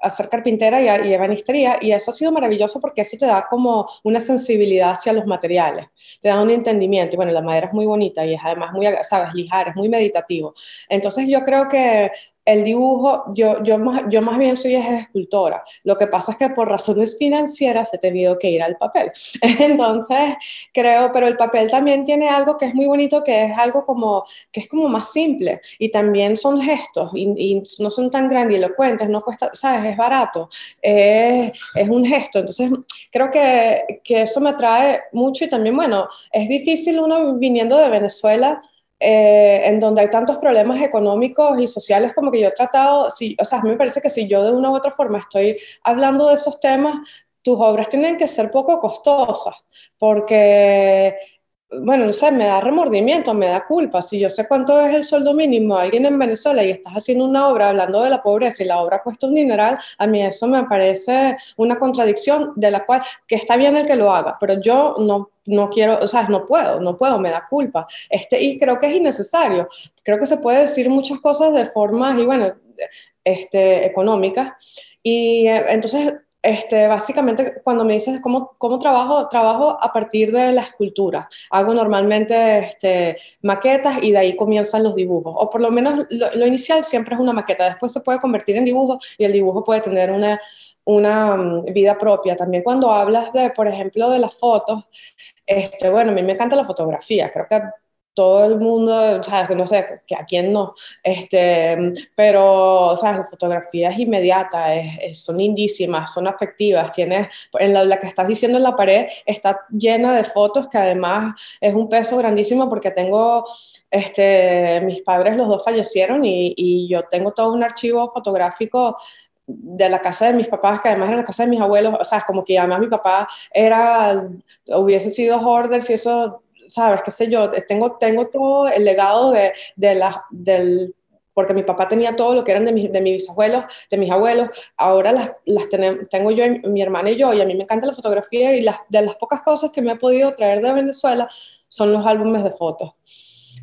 Speaker 2: hacer carpintera y, a, y ebanistería, y eso ha sido maravilloso porque eso te da como una sensibilidad hacia los materiales, te da un entendimiento, y bueno, la madera es muy bonita y es además muy, sabes, lijar, es muy meditativo. Entonces yo creo que el dibujo, yo, yo, más, yo más bien soy escultora. Lo que pasa es que por razones financieras he tenido que ir al papel. <laughs> Entonces, creo, pero el papel también tiene algo que es muy bonito, que es algo como, que es como más simple. Y también son gestos y, no son tan grandilocuentes, no cuesta, ¿sabes? Es barato, es, es un gesto. Entonces, creo que, que eso me atrae mucho y también, bueno, es difícil uno viniendo de Venezuela eh, en donde hay tantos problemas económicos y sociales como que yo he tratado, si, o sea, a mí me parece que si yo de una u otra forma estoy hablando de esos temas, tus obras tienen que ser poco costosas, porque bueno, no sé, me da remordimiento, me da culpa. Si yo sé cuánto es el sueldo mínimo alguien en Venezuela y estás haciendo una obra hablando de la pobreza y la obra cuesta un dineral, a mí eso me parece una contradicción de la cual, que está bien el que lo haga, pero yo no, no quiero, o sea, no puedo, no puedo, me da culpa. Este, y creo que es innecesario. Creo que se puede decir muchas cosas de formas, y bueno, este, económicas. Y eh, entonces este, básicamente, cuando me dices cómo, trabajo, trabajo a partir de la escultura. Hago normalmente este, maquetas y de ahí comienzan los dibujos. O por lo menos lo, inicial siempre es una maqueta. Después se puede convertir en dibujo y el dibujo puede tener una, una mm, vida propia. También cuando hablas de, por ejemplo, de las fotos, este, bueno, a mí me encanta la fotografía. Creo que todo el mundo, ¿sabes? No sé, que a quién no, este, pero, ¿sabes? La fotografía es inmediata, es, son lindísimas, son afectivas, tienes, en la, la, que estás diciendo en la pared está llena de fotos que además es un peso grandísimo porque tengo, este, mis padres los dos fallecieron y, y yo tengo todo un archivo fotográfico de la casa de mis papás, que además era la casa de mis abuelos, o sea, es como que además mi papá era, hubiese sido hoarder, y eso ¿sabes? ¿Qué sé yo? Tengo, tengo todo el legado de, de la, del porque mi papá tenía todo lo que eran de, mi, de mis bisabuelos, de mis abuelos, ahora las, las tengo yo, mi hermana y yo, y a mí me encanta la fotografía y las, de las pocas cosas que me he podido traer de Venezuela son los álbumes de fotos.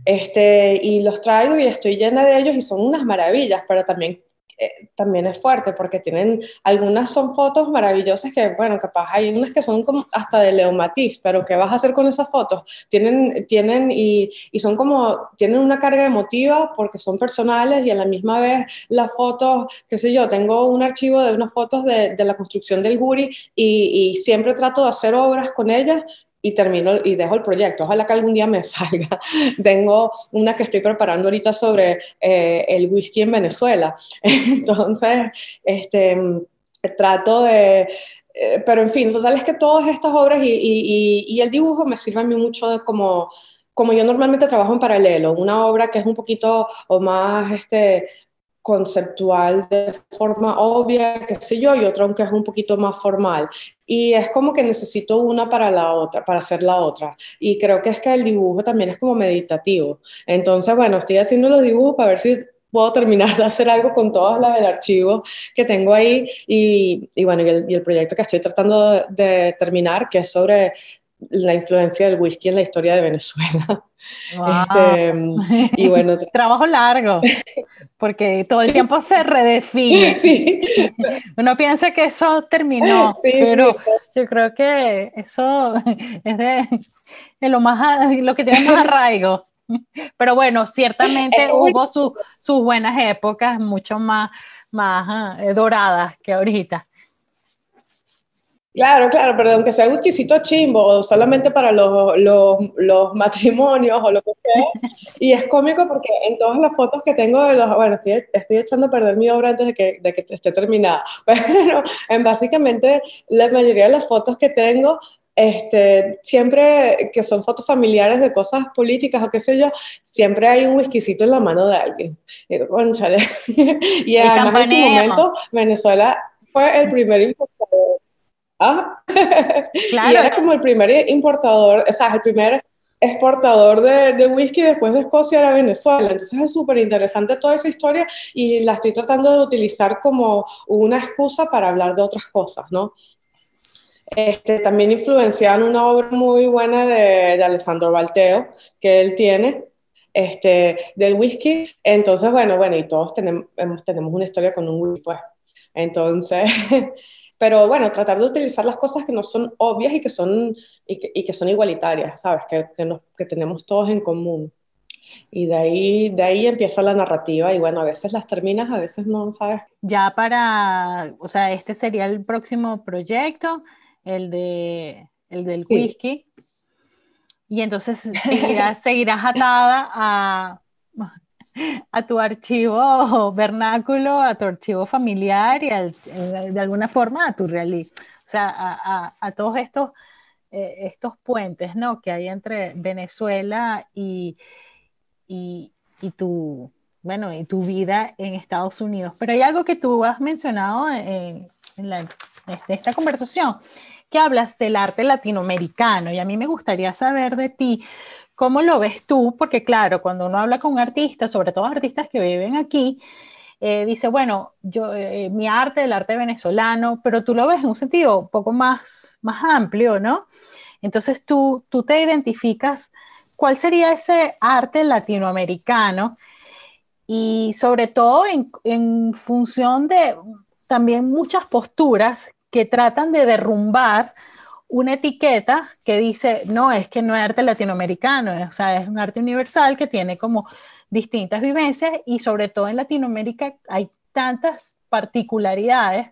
Speaker 2: Este, y los traigo y estoy llena de ellos y son unas maravillas, pero también eh, también es fuerte porque tienen, algunas son fotos maravillosas que, bueno, capaz hay unas que son como hasta de Leo Matiz, pero ¿qué vas a hacer con esas fotos? Tienen, tienen y, y son como, tienen una carga emotiva porque son personales y a la misma vez las fotos, qué sé yo, tengo un archivo de unas fotos de, de la construcción del Guri y, y siempre trato de hacer obras con ellas y termino y dejo el proyecto. Ojalá que algún día me <laughs> salga. Tengo una que estoy preparando ahorita sobre eh, el whisky en Venezuela. <laughs> Entonces, este, trato de... Eh, pero en fin, total es que todas estas obras y, y, y, el dibujo me sirven mucho como, como yo normalmente trabajo en paralelo, una obra que es un poquito o más este, conceptual de forma obvia, qué sé yo, y otra aunque es un poquito más formal. Y es como que necesito una para la otra, para hacer la otra. Y creo que es que el dibujo también es como meditativo. Entonces, bueno, estoy haciendo los dibujos para ver si puedo terminar de hacer algo con todas las del archivo que tengo ahí. Y, y bueno, y el, proyecto que estoy tratando de terminar, que es sobre la influencia del whisky en la historia de Venezuela. <laughs>
Speaker 1: Este, <laughs> y bueno, trabajo largo, <laughs> porque todo el tiempo se redefine. <laughs> Sí. Uno piensa que eso terminó, sí, pero yo creo que eso es de, de, lo más lo que tiene más arraigo. Pero bueno, ciertamente hubo su, sus buenas épocas, mucho más, más uh, doradas que ahorita.
Speaker 2: Claro, claro, pero aunque sea un exquisito chimbo, o solamente para los, los, los, matrimonios o lo que sea. Y es cómico porque en todas las fotos que tengo de los. Bueno, estoy, estoy echando a perder mi obra antes de que, de que esté terminada. <laughs> Pero en básicamente la mayoría de las fotos que tengo este, siempre que son fotos familiares de cosas políticas o qué sé yo, siempre hay un whiskycito en la mano de alguien. Y, <laughs> y además en su momento Venezuela fue el primer ¿Ah? <laughs> y era como el primer importador, o sea, el primer exportador de, de, whisky después de Escocia era Venezuela. Entonces es súper interesante toda esa historia y la estoy tratando de utilizar como una excusa para hablar de otras cosas, ¿no? Este, también influenciaron una obra muy buena de, de Alessandro Balteo que él tiene, este, del whisky. Entonces, bueno, bueno, y todos tenemos, tenemos una historia con un whisky, pues. Entonces, <laughs> pero bueno, tratar de utilizar las cosas que no son obvias y que son, y que, y que son igualitarias, ¿sabes? Que, que, nos, que, tenemos todos en común. Y de ahí, de ahí empieza la narrativa y bueno, a veces las terminas, a veces no, ¿sabes?
Speaker 1: Ya para, o sea, este sería el próximo proyecto, el, de, el del sí. whisky. Y entonces seguirás, seguirás atada a, a tu archivo vernáculo, a tu archivo familiar y al, de alguna forma a tu realidad. O sea, a, a, a todos estos, eh, estos puentes ¿no? que hay entre Venezuela y, y, y, tu, bueno, y tu vida en Estados Unidos. Pero hay algo que tú has mencionado en, en, la, en esta conversación, que hablas del arte latinoamericano y a mí me gustaría saber de ti ¿Cómo lo ves tú? Porque claro, cuando uno habla con artistas, sobre todo artistas que viven aquí, eh, dice, bueno, yo, eh, mi arte, el arte venezolano, pero tú lo ves en un sentido un poco más, más amplio, ¿no? Entonces tú, tú te identificas, ¿cuál sería ese arte latinoamericano? Y sobre todo en, en función de también muchas posturas que tratan de derrumbar una etiqueta que dice, no, es que no es arte latinoamericano, o sea, es un arte universal que tiene como distintas vivencias y sobre todo en Latinoamérica hay tantas particularidades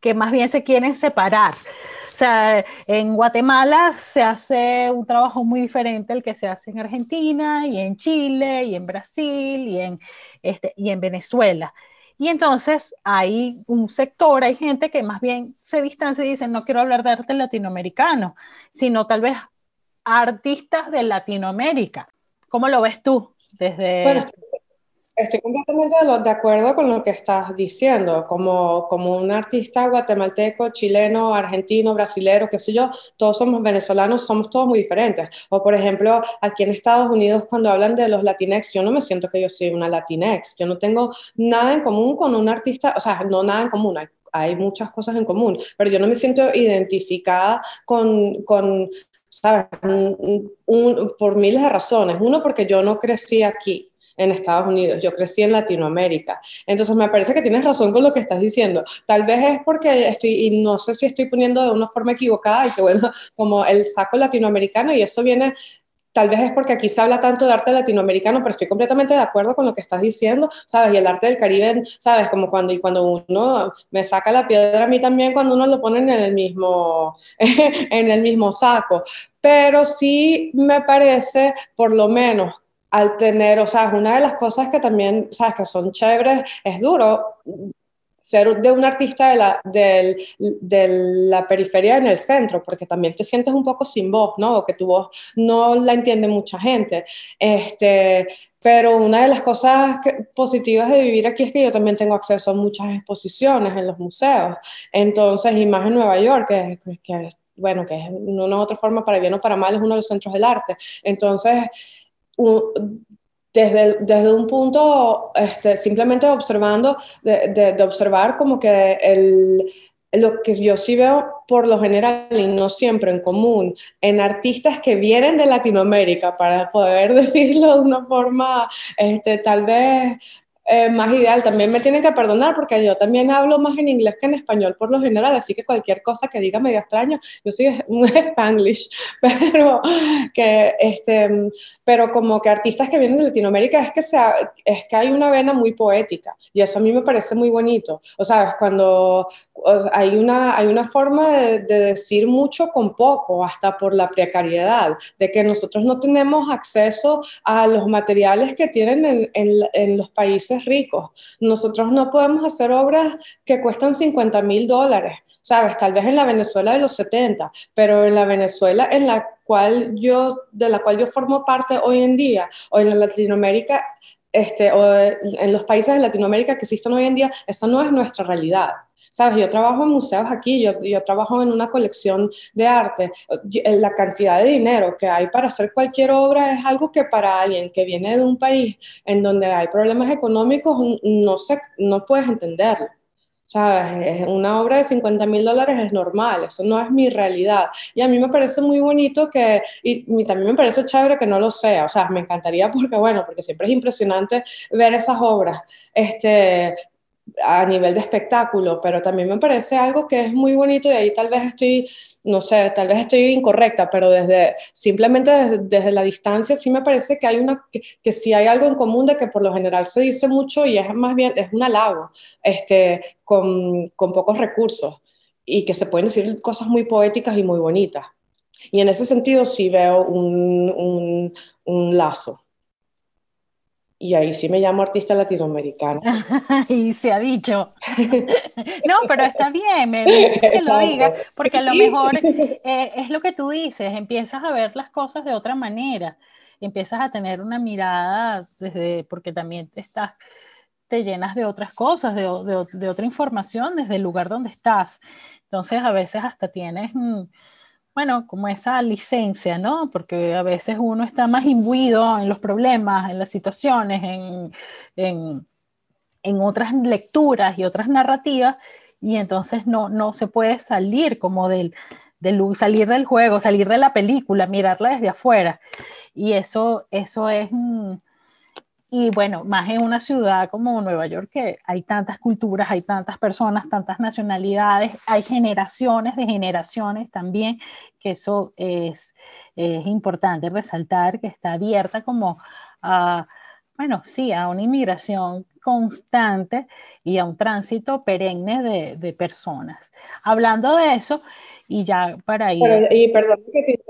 Speaker 1: que más bien se quieren separar. O sea, en Guatemala se hace un trabajo muy diferente al que se hace en Argentina y en Chile y en Brasil y en, este, y en Venezuela. Y entonces hay un sector, hay gente que más bien se distancia y dice, no quiero hablar de arte latinoamericano, sino tal vez artistas de Latinoamérica. ¿Cómo lo ves tú desde...
Speaker 2: estoy completamente de acuerdo con lo que estás diciendo. Como, como un artista guatemalteco, chileno, argentino, brasilero, qué sé yo, todos somos venezolanos, somos todos muy diferentes. O por ejemplo, aquí en Estados Unidos cuando hablan de los latinex, yo no me siento que yo soy una latinex. Yo no tengo nada en común con un artista, o sea, no nada en común. Hay, hay muchas cosas en común, pero yo no me siento identificada con, con ¿sabes? Un, un, por miles de razones. Uno, porque yo no crecí aquí en Estados Unidos, yo crecí en Latinoamérica. Entonces me parece que tienes razón con lo que estás diciendo. Tal vez es porque estoy, y no sé si estoy poniendo de una forma equivocada, y que bueno, <laughs> como el saco latinoamericano, y eso viene Tal vez es porque aquí se habla tanto de arte latinoamericano, pero estoy completamente de acuerdo con lo que estás diciendo, ¿sabes? Y el arte del Caribe, ¿sabes? Como cuando, y cuando uno me saca la piedra a mí también, cuando uno lo pone en el mismo, <laughs> en el mismo saco. Pero sí me parece, por lo menos, al tener, o sea, una de las cosas que también, ¿sabes? Que son chéveres, es duro ser de un artista de la, de, la periferia en el centro, porque también te sientes un poco sin voz, ¿no? O que tu voz no la entiende mucha gente. Este, pero una de las cosas positivas de vivir aquí es que yo también tengo acceso a muchas exposiciones en los museos. Entonces, y más en Nueva York, que, que, bueno, que es una otra forma, para bien o para mal, es uno de los centros del arte. Entonces, desde, desde un punto, este, simplemente observando, de, de, observar como que el, lo que yo sí veo por lo general y no siempre en común en artistas que vienen de Latinoamérica, para poder <laughs> decirlo de una forma este, tal vez eh, más ideal. También me tienen que perdonar porque yo también hablo más en inglés que en español por lo general, así que cualquier cosa que diga medio extraño, yo soy <laughs> un spanglish, <laughs> pero, que, este, pero como que artistas que vienen de Latinoamérica es que, sea, es que hay una vena muy poética y eso a mí me parece muy bonito. O sea, cuando hay una, hay una forma de, de decir mucho con poco, hasta por la precariedad, de que nosotros no tenemos acceso a los materiales que tienen en, en, en los países ricos. Nosotros no podemos hacer obras que cuestan 50 mil dólares, ¿sabes? Tal vez en la Venezuela de los 70, pero en la Venezuela en la cual yo, de la cual yo formo parte hoy en día, o en Latinoamérica, este, o en los países de Latinoamérica que existen hoy en día, esa no es nuestra realidad. ¿Sabes? Yo trabajo en museos aquí, yo, yo trabajo en una colección de arte. La cantidad de dinero que hay para hacer cualquier obra es algo que para alguien que viene de un país en donde hay problemas económicos no, se, no puedes entenderlo. ¿sabes? Una obra de 50 mil dólares es normal, eso no es mi realidad. Y a mí me parece muy bonito que, y, y, también me parece chévere que no lo sea, o sea, me encantaría porque, bueno, porque siempre es impresionante ver esas obras, este, a nivel de espectáculo, pero también me parece algo que es muy bonito y ahí tal vez estoy, no sé, tal vez estoy incorrecta, pero desde simplemente desde, la distancia sí me parece que hay una, que, que, sí hay algo en común de que por lo general se dice mucho y es más bien, es un halago, este, con, con pocos recursos y que se pueden decir cosas muy poéticas y muy bonitas. Y en ese sentido sí veo un, un, un lazo. Y ahí sí me llamo artista latinoamericana. <laughs>
Speaker 1: y se ha dicho. <laughs> no, pero está bien, me, me que lo digas, porque a lo mejor eh, es lo que tú dices, empiezas a ver las cosas de otra manera, empiezas a tener una mirada desde, porque también estás, te llenas de otras cosas, de, de, de otra información desde el lugar donde estás. Entonces a veces hasta tienes... Mm, bueno, como esa licencia, ¿no? Porque a veces uno está más imbuido en los problemas, en las situaciones, en, en, en otras lecturas y otras narrativas, y entonces no, no se puede salir como del, del, salir del juego, salir de la película, mirarla desde afuera. Y eso, eso es, y bueno, más en una ciudad como Nueva York, que hay tantas culturas, hay tantas personas, tantas nacionalidades, hay generaciones de generaciones también, que eso es, es importante resaltar, que está abierta como a, bueno, sí, a una inmigración constante y a un tránsito perenne de, personas. Hablando de eso, y ya para ir...
Speaker 2: Y perdón que te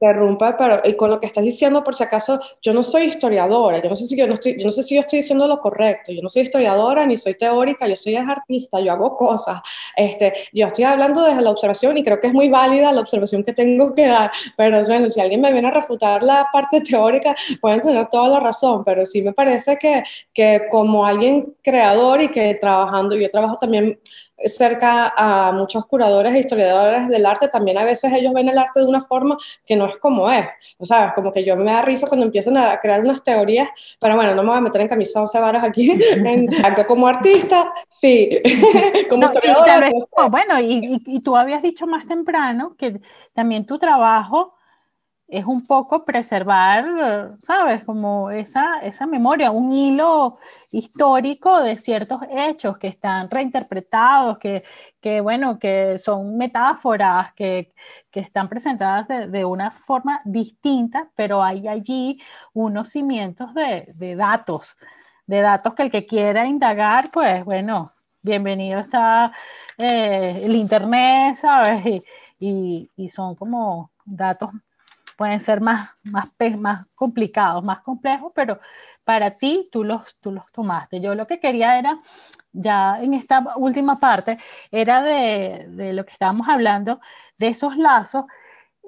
Speaker 2: interrumpa, pero y con lo que estás diciendo, por si acaso, yo no soy historiadora, yo no sé si yo no estoy, yo no sé si yo estoy diciendo lo correcto, yo no soy historiadora ni soy teórica, yo soy artista, yo hago cosas, este, yo estoy hablando desde la observación y creo que es muy válida la observación que tengo que dar, pero bueno, si alguien me viene a refutar la parte teórica, pueden tener toda la razón, pero sí me parece que, que como alguien creador y que trabajando, yo trabajo también cerca a muchos curadores e historiadores del arte, también a veces ellos ven el arte de una forma que no es como es. O sea, como que yo me da risa cuando empiezan a crear unas teorías, pero bueno, no me voy a meter en camisa 11 varas aquí. <laughs> En, como artista, sí. <laughs> como
Speaker 1: no, historiadora. Y, bueno, y, y, y tú habías dicho más temprano que también tu trabajo es un poco preservar, ¿sabes? Como esa, esa memoria, un hilo histórico de ciertos hechos que están reinterpretados, que, que bueno, que son metáforas, que, que están presentadas de, de, una forma distinta, pero hay allí unos cimientos de, de, datos, de datos que el que quiera indagar, pues bueno, bienvenido está eh, el Internet, ¿sabes? Y, y, y son como datos pueden ser más, más, más complicados, más complejos, pero para ti tú los, tú los tomaste. Yo lo que quería era, ya en esta última parte, era de, de lo que estábamos hablando, de esos lazos,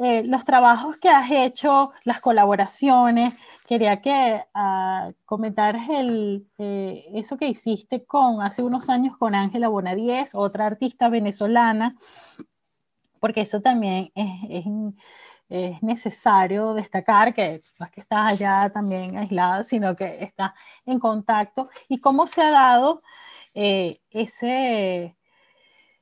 Speaker 1: eh, los trabajos que has hecho, las colaboraciones. Quería que uh, comentaras el, eh, eso que hiciste con, hace unos años con Ángela Bonadíez, otra artista venezolana, porque eso también es es necesario destacar que no es que estás allá también aislada, sino que estás en contacto y cómo se ha dado eh, ese,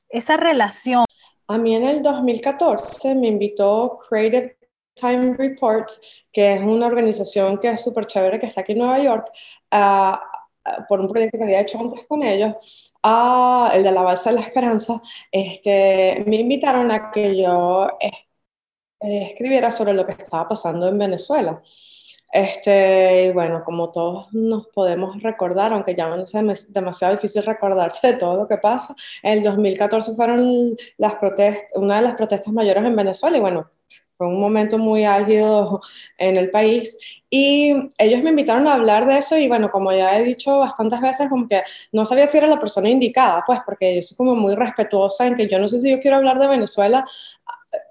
Speaker 1: esa relación.
Speaker 2: A mí en el 2014 me invitó Creative Time Reports, que es una organización que es súper chévere, que está aquí en Nueva York, por un proyecto que había hecho antes con ellos, el de la Balsa de la Esperanza, este, me invitaron a que yo eh, escribiera sobre lo que estaba pasando en Venezuela. Este, y bueno, como todos nos podemos recordar, aunque ya no es demasiado difícil recordarse de todo lo que pasa, en el 2014 fueron las protestas, una de las protestas mayores en Venezuela y bueno, fue un momento muy álgido en el país y ellos me invitaron a hablar de eso y bueno, como ya he dicho bastantes veces, como que no sabía si era la persona indicada, pues porque yo soy como muy respetuosa en que yo no sé si yo quiero hablar de Venezuela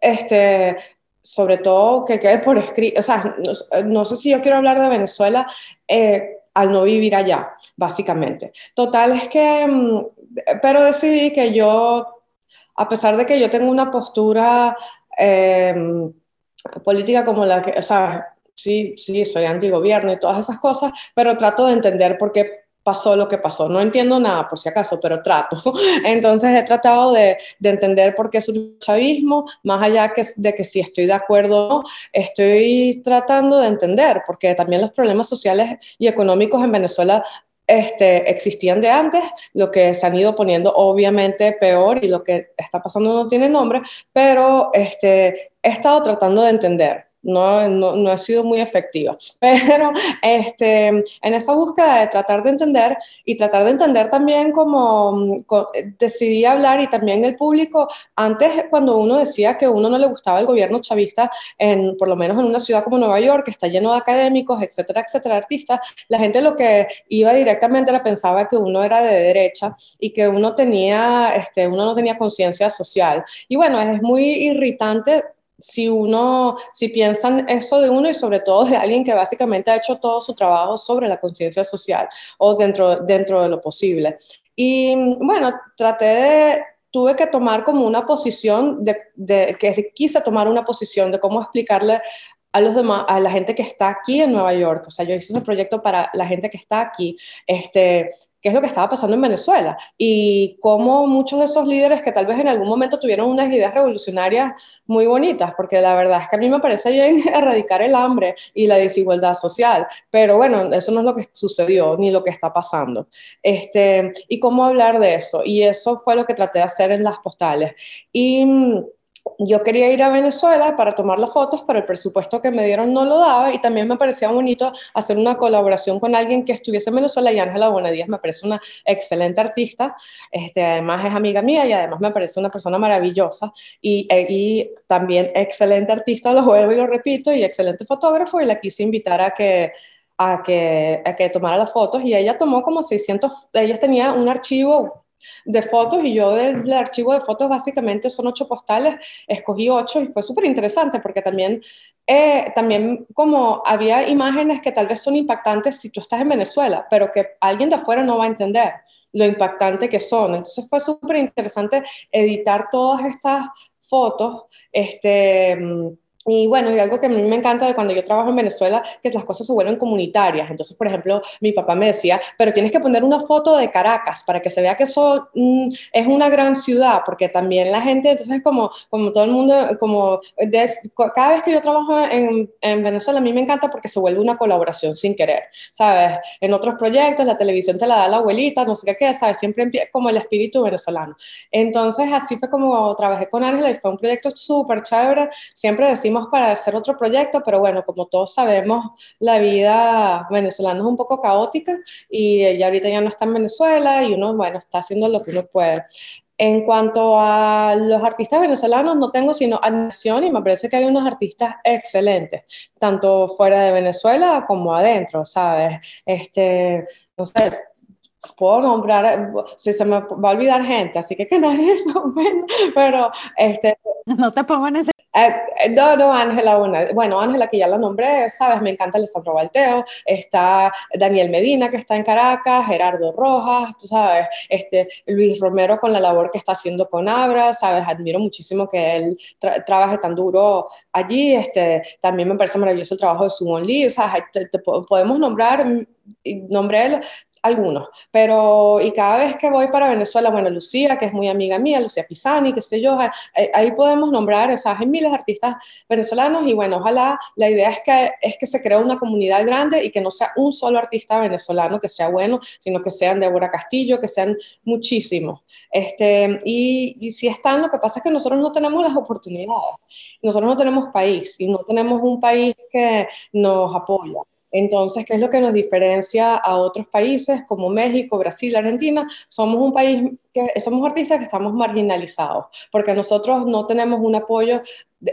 Speaker 2: este, sobre todo que quede por escrito, o sea, no, sé si yo quiero hablar de Venezuela eh, al no vivir allá, básicamente. Total es que, mm, pero decidí que yo, a pesar de que yo tengo una postura em, política como la que, o sea, sí, sí, soy antigobierno y todas esas cosas, pero trato de entender por qué pasó lo que pasó. No entiendo nada, por si acaso, pero trato. <laughs> Entonces he tratado de, de entender por qué es un chavismo, más allá de que si estoy de acuerdo o no, estoy tratando de entender, porque también los problemas sociales y económicos en Venezuela este, existían de antes, lo que se han ido poniendo obviamente peor y lo que está pasando no tiene nombre, pero este, he estado tratando de entender no, no, he sido muy efectiva. <laughs> Pero este, en esa búsqueda de tratar de entender y tratar de entender también como, decidí hablar y también el público, antes cuando uno decía que uno no le gustaba el gobierno chavista, en, por lo menos en una ciudad como Nueva York, que está lleno de académicos, etcétera, etcétera, artistas, la gente lo que iba directamente era pensaba que uno era de derecha y que uno tenía, este, uno no tenía conciencia social. Y bueno, es muy irritante si uno, si piensan eso de uno y sobre todo de alguien que básicamente ha hecho todo su trabajo sobre la conciencia social o dentro, dentro de lo posible. Y bueno, traté de, tuve que tomar como una posición de, de, que quise tomar una posición de cómo explicarle a los demás, a la gente que está aquí en Nueva York. O sea, yo hice ese proyecto para la gente que está aquí, este, qué es lo que estaba pasando en Venezuela y cómo muchos de esos líderes que tal vez en algún momento tuvieron unas ideas revolucionarias muy bonitas, porque la verdad es que a mí me parece bien <laughs> erradicar el hambre y la desigualdad social, pero bueno, eso no es lo que sucedió ni lo que está pasando. Este, y cómo hablar de eso, y eso fue lo que traté de hacer en las postales. Y yo quería ir a Venezuela para tomar las fotos, pero el presupuesto que me dieron no lo daba y también me parecía bonito hacer una colaboración con alguien que estuviese en Venezuela y Ángela Buenadías me parece una excelente artista, este, además es amiga mía y además me parece una persona maravillosa y, eh, y también excelente artista, lo vuelvo y lo repito, y excelente fotógrafo y la quise invitar a que a que, a que tomara las fotos y ella tomó como 600, ella tenía un archivo de fotos y yo del, archivo de fotos básicamente son ocho postales, escogí ocho y fue súper interesante porque también, eh, también como había imágenes que tal vez son impactantes si tú estás en Venezuela, pero que alguien de afuera no va a entender lo impactante que son. Entonces fue súper interesante editar todas estas fotos, este Y bueno, y algo que a mí me encanta de cuando yo trabajo en Venezuela, que las cosas se vuelven comunitarias. Entonces, por ejemplo, mi papá me decía, pero tienes que poner una foto de Caracas para que se vea que eso mm, es una gran ciudad, porque también la gente, entonces como, como todo el mundo, como cada vez que yo trabajo en, en, Venezuela, a mí me encanta porque se vuelve una colaboración sin querer, ¿sabes? En otros proyectos, la televisión te la da la abuelita, no sé qué, ¿sabes? Siempre como el espíritu venezolano. Entonces, así fue como trabajé con Ángela y fue un proyecto súper chévere. Siempre decimos para hacer otro proyecto, pero bueno, como todos sabemos, la vida venezolana es un poco caótica y ella ahorita ya no está en Venezuela y uno, bueno, está haciendo lo que uno puede. En cuanto a los artistas venezolanos, no tengo sino admisión y me parece que hay unos artistas excelentes, tanto fuera de Venezuela como adentro, ¿sabes? Este, no sé, puedo nombrar, si se me va a olvidar gente, así que <laughs> que nadie <laughs> es pero este...
Speaker 1: No te pongo en ese
Speaker 2: eh, eh, no, no, Ángela. Bueno, Ángela, que ya la nombré, sabes, me encanta Alessandro Balteo, está Daniel Medina, que está en Caracas, Gerardo Rojas, tú sabes, este, Luis Romero con la labor que está haciendo con Abra, sabes, admiro muchísimo que él trabaje tan duro allí, este, también me parece maravilloso el trabajo de Sumon Lee, o sea, podemos nombrar, mm, nombré algunos, pero y cada vez que voy para Venezuela, bueno, Lucía, que es muy amiga mía, Lucía Pisani, qué sé yo, ahí, podemos nombrar, esas hay miles de artistas venezolanos y bueno, ojalá la idea es que, es que se cree una comunidad grande y que no sea un solo artista venezolano que sea bueno, sino que sean Débora Castillo, que sean muchísimos. Este, y, y si están, lo que pasa es que nosotros no tenemos las oportunidades. Nosotros no tenemos país y no tenemos un país que nos apoya. Entonces, ¿qué es lo que nos diferencia a otros países como México, Brasil, Argentina? Somos un país somos artistas que estamos marginalizados, porque nosotros no tenemos un apoyo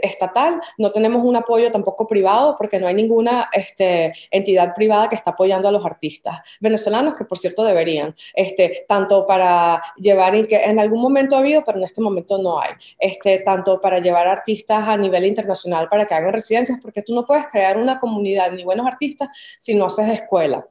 Speaker 2: estatal, no tenemos un apoyo tampoco privado, porque no hay ninguna este, entidad privada que está apoyando a los artistas venezolanos, que por cierto deberían, este, tanto para llevar, que en algún momento ha habido, pero en este momento no hay, este, tanto para llevar artistas a nivel internacional para que hagan residencias, porque tú no puedes crear una comunidad ni buenos artistas si no haces escuela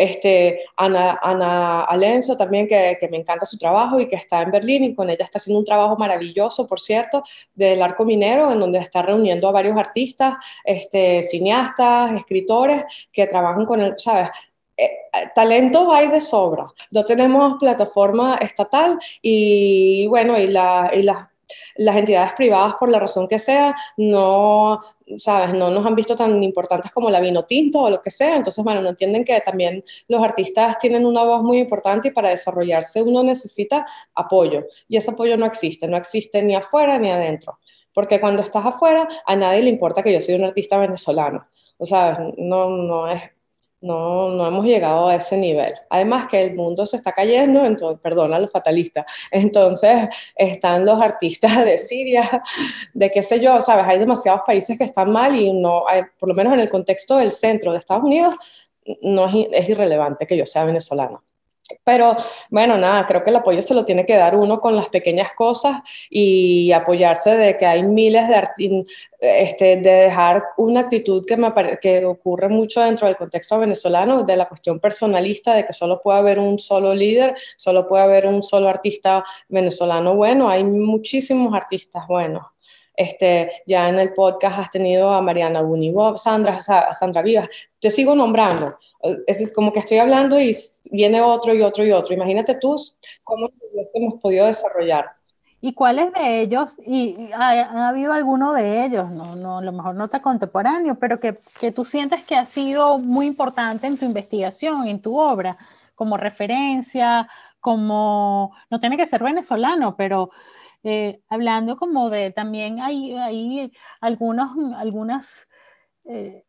Speaker 2: este, Ana, Ana Alenzo también, que, me encanta su trabajo y que está en Berlín y con ella está haciendo un trabajo maravilloso, por cierto, del arco minero, en donde está reuniendo a varios artistas, este, cineastas, escritores que trabajan con el, ¿sabes? Eh, talento hay de sobra. No tenemos plataforma estatal y bueno, y, la, y las las entidades privadas, por la razón que sea, no, ¿sabes? No nos han visto tan importantes como la vino tinto o lo que sea. Entonces, bueno, no entienden que también los artistas tienen una voz muy importante y para desarrollarse uno necesita apoyo. Y ese apoyo no existe, no existe ni afuera ni adentro. Porque cuando estás afuera, a nadie le importa que yo soy un artista venezolano. O sea, no, no es, no, no hemos llegado a ese nivel. Además que el mundo se está cayendo, entonces, perdona los fatalistas, entonces están los artistas de Siria, de qué sé yo, sabes, hay demasiados países que están mal y no, por lo menos en el contexto del centro de Estados Unidos, no es, es irrelevante que yo sea venezolana. Pero bueno, nada, creo que el apoyo se lo tiene que dar uno con las pequeñas cosas y apoyarse de que hay miles de, este, de dejar una actitud que, me que ocurre mucho dentro del contexto venezolano, de la cuestión personalista, de que solo puede haber un solo líder, solo puede haber un solo artista venezolano bueno, hay muchísimos artistas buenos. Este, ya en el podcast has tenido a Mariana Bob, Sandra, a Sandra Vivas, te sigo nombrando, es como que estoy hablando y viene otro y otro y otro. Imagínate tú cómo hemos podido desarrollar.
Speaker 1: ¿Y cuáles de ellos? Y, ha, habido alguno de ellos, no, no, a lo mejor no está contemporáneo, pero que, que tú sientes que ha sido muy importante en tu investigación, en tu obra, como referencia, como, no tiene que ser venezolano, pero eh, hablando como de, también hay, hay algunos, algunas, eh,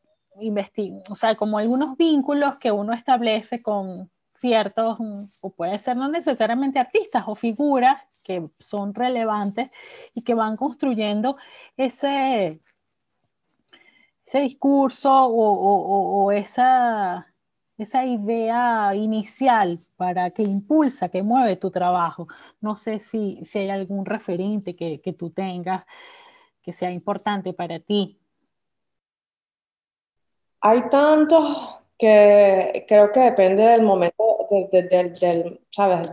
Speaker 1: o sea, como algunos vínculos que uno establece con ciertos, o puede ser no necesariamente artistas o figuras que son relevantes y que van construyendo ese, ese discurso o, o esa esa idea inicial para que impulsa, que mueve tu trabajo. No sé si, si hay algún referente que, que, tú tengas que sea importante para ti.
Speaker 2: Hay tantos que creo que depende del momento, del, ¿sabes?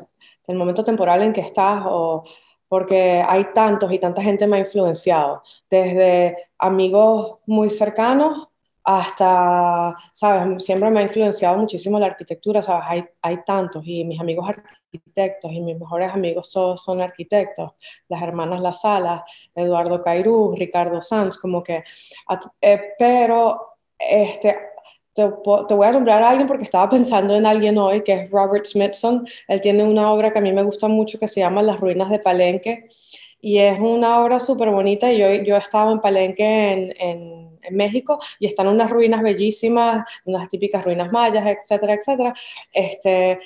Speaker 2: del momento temporal en que estás o porque hay tantos y tanta gente me ha influenciado, desde amigos muy cercanos hasta, ¿sabes? Siempre me ha influenciado muchísimo la arquitectura, ¿sabes? Hay, hay tantos y mis amigos arquitectos y mis mejores amigos son, son arquitectos, las hermanas La Sala, Eduardo Cairú, Ricardo Sanz, como que, eh, pero este, te, te, voy a nombrar a alguien porque estaba pensando en alguien hoy, que es Robert Smithson. Él tiene una obra que a mí me gusta mucho que se llama Las Ruinas de Palenque y es una obra súper bonita. Yo, yo he estado en Palenque en, en, México y están unas ruinas bellísimas, unas típicas ruinas mayas, etcétera, etcétera. Este,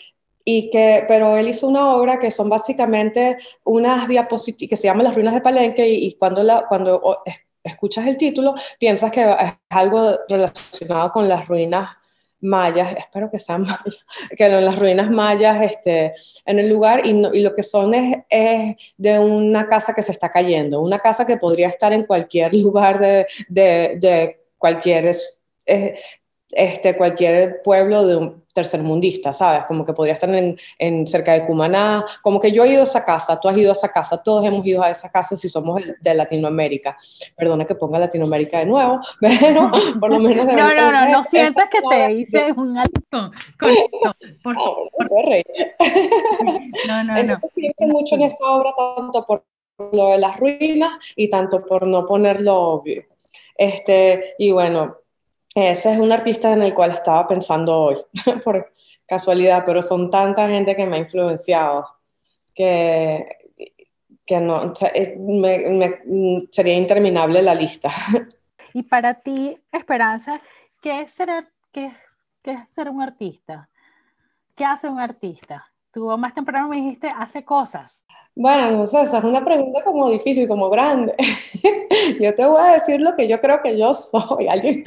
Speaker 2: y que, pero él hizo una obra que son básicamente unas diapositivas que se llaman Las Ruinas de Palenque y, y cuando, la, cuando escuchas el título, piensas que es algo relacionado con las ruinas mayas, espero que sean mayas, <laughs> que en las ruinas mayas este, en el lugar y, y lo que son es, es, de una casa que se está cayendo, una casa que podría estar en cualquier <laughs> lugar de, de, de cualquier, este, cualquier pueblo de un, tercermundista, ¿sabes? Como que podría estar en, en, cerca de Cumaná, como que yo he ido a esa casa, tú has ido a esa casa, todos hemos ido a esa casa si somos de Latinoamérica. Perdona que ponga Latinoamérica de nuevo, <laughs> pero por lo menos de
Speaker 1: No, no, no, no sientas que te hice un alto con esto. Por,
Speaker 2: no,
Speaker 1: por... <laughs>
Speaker 2: no, no, no. Pienso mucho en esa obra tanto por lo de las ruinas y tanto por no ponerlo obvio. Este, y bueno, ese es un artista en el cual estaba pensando hoy, <laughs> por casualidad, pero son tanta gente que me ha influenciado que, que no, me, me, sería interminable la lista. <laughs>
Speaker 1: Y para ti, Esperanza, ¿qué es ser, qué, qué es ser un artista? ¿Qué hace un artista? Tú más temprano me dijiste, hace cosas.
Speaker 2: Bueno, no sé, esa es una pregunta como difícil, como grande. <laughs> yo te voy a decir lo que yo creo que yo soy. Alguien,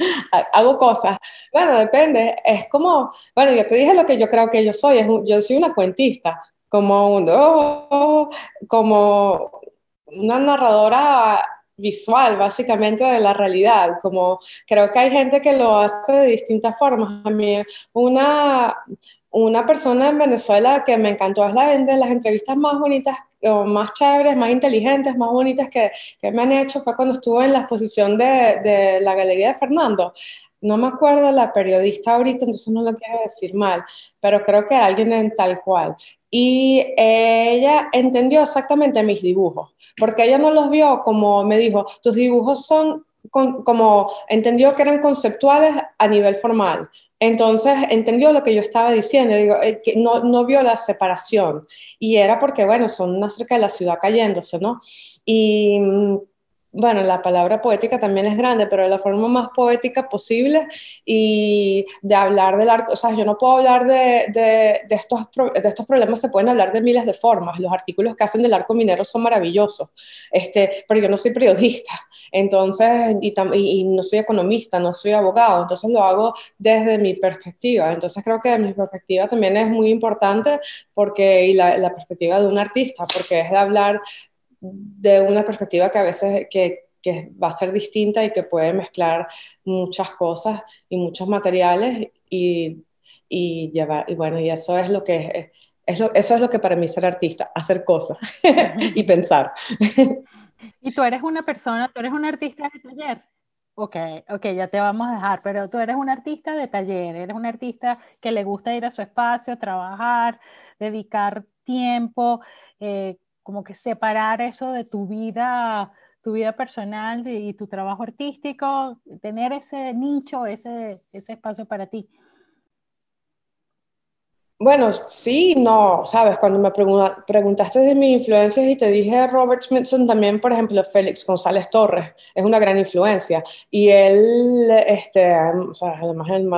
Speaker 2: hago cosas. Bueno, depende. Es como, bueno, yo te dije lo que yo creo que yo soy. Es yo soy una cuentista, como, un, oh, como una narradora visual, básicamente, de la realidad. Como creo que hay gente que lo hace de distintas formas. A mí, una, una persona en Venezuela que me encantó es la de las entrevistas más bonitas, más chéveres, más inteligentes, más bonitas que, que, me han hecho fue cuando estuve en la exposición de, de, la Galería de Fernando. No me acuerdo la periodista ahorita, entonces no lo quiero decir mal, pero creo que alguien en tal cual. Y ella entendió exactamente mis dibujos, porque ella no los vio como me dijo, tus dibujos son con, como, entendió que eran conceptuales a nivel formal entonces entendió lo que yo estaba diciendo, digo, eh, no, no vio la separación y era porque, bueno, son acerca de la ciudad cayéndose, ¿no? Y mm, bueno, la palabra poética también es grande, pero de la forma más poética posible y de hablar del arco, o sea, yo no puedo hablar de, estos, de estos problemas, se pueden hablar de miles de formas, los artículos que hacen del arco minero son maravillosos, este, pero yo no soy periodista, entonces, y, y, no soy economista, no soy abogado, entonces lo hago desde mi perspectiva, entonces creo que mi perspectiva también es muy importante porque, y la, la perspectiva de un artista, porque es de hablar de una perspectiva que a veces que, que, va a ser distinta y que puede mezclar muchas cosas y muchos materiales y, y llevar, y bueno, y eso es lo que es, es eso es lo que para mí ser artista, hacer cosas <laughs> y pensar.
Speaker 1: Y tú eres una persona, tú eres un artista de taller. Ok, ok, ya te vamos a dejar, pero tú eres un artista de taller, eres un artista que le gusta ir a su espacio, trabajar, dedicar tiempo. Eh, como que separar eso de tu vida, tu vida personal y tu trabajo artístico, tener ese nicho, ese, ese espacio para ti.
Speaker 2: Bueno, sí, no, sabes, cuando me preguntaste de mis influencias y te dije Robert Smithson, también, por ejemplo, Félix González Torres es una gran influencia. Y él, este, o sea, además el,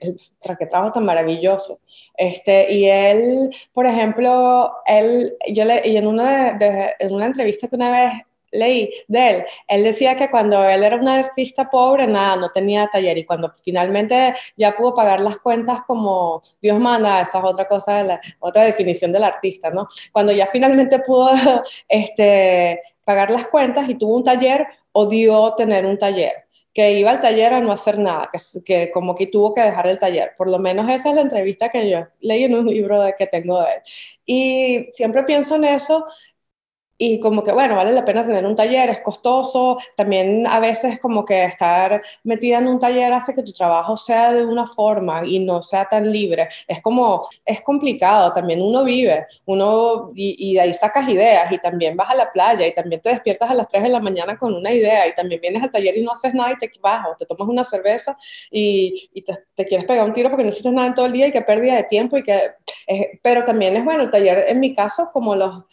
Speaker 2: el traquetrabajo tan maravilloso. Este, y él, por ejemplo, él, yo le, y en una, entrevista que una vez leí de él, él decía que cuando él era un artista pobre, nada, no tenía taller y cuando finalmente ya pudo pagar las cuentas como Dios manda, esa es otra cosa, la, otra definición del artista, ¿no? Cuando ya finalmente pudo <laughs> este, pagar las cuentas y tuvo un taller, odió tener un taller que iba al taller a no hacer nada, que, como que tuvo que dejar el taller. Por lo menos esa es la entrevista que yo leí en un libro de, que tengo de él. Y siempre pienso en eso y como que, bueno, vale la pena tener un taller, es costoso, también a veces como que estar metida en un taller hace que tu trabajo sea de una forma y no sea tan libre. Es como, es complicado, también uno vive, uno, y, de ahí sacas ideas, y también vas a la playa, y también te despiertas a las 3 de la mañana con una idea, y también vienes al taller y no haces nada y te vas, o te tomas una cerveza y, y te, te, quieres pegar un tiro porque no hiciste nada en todo el día y que pérdida de tiempo, y que, pero también es bueno, el taller en mi caso, como los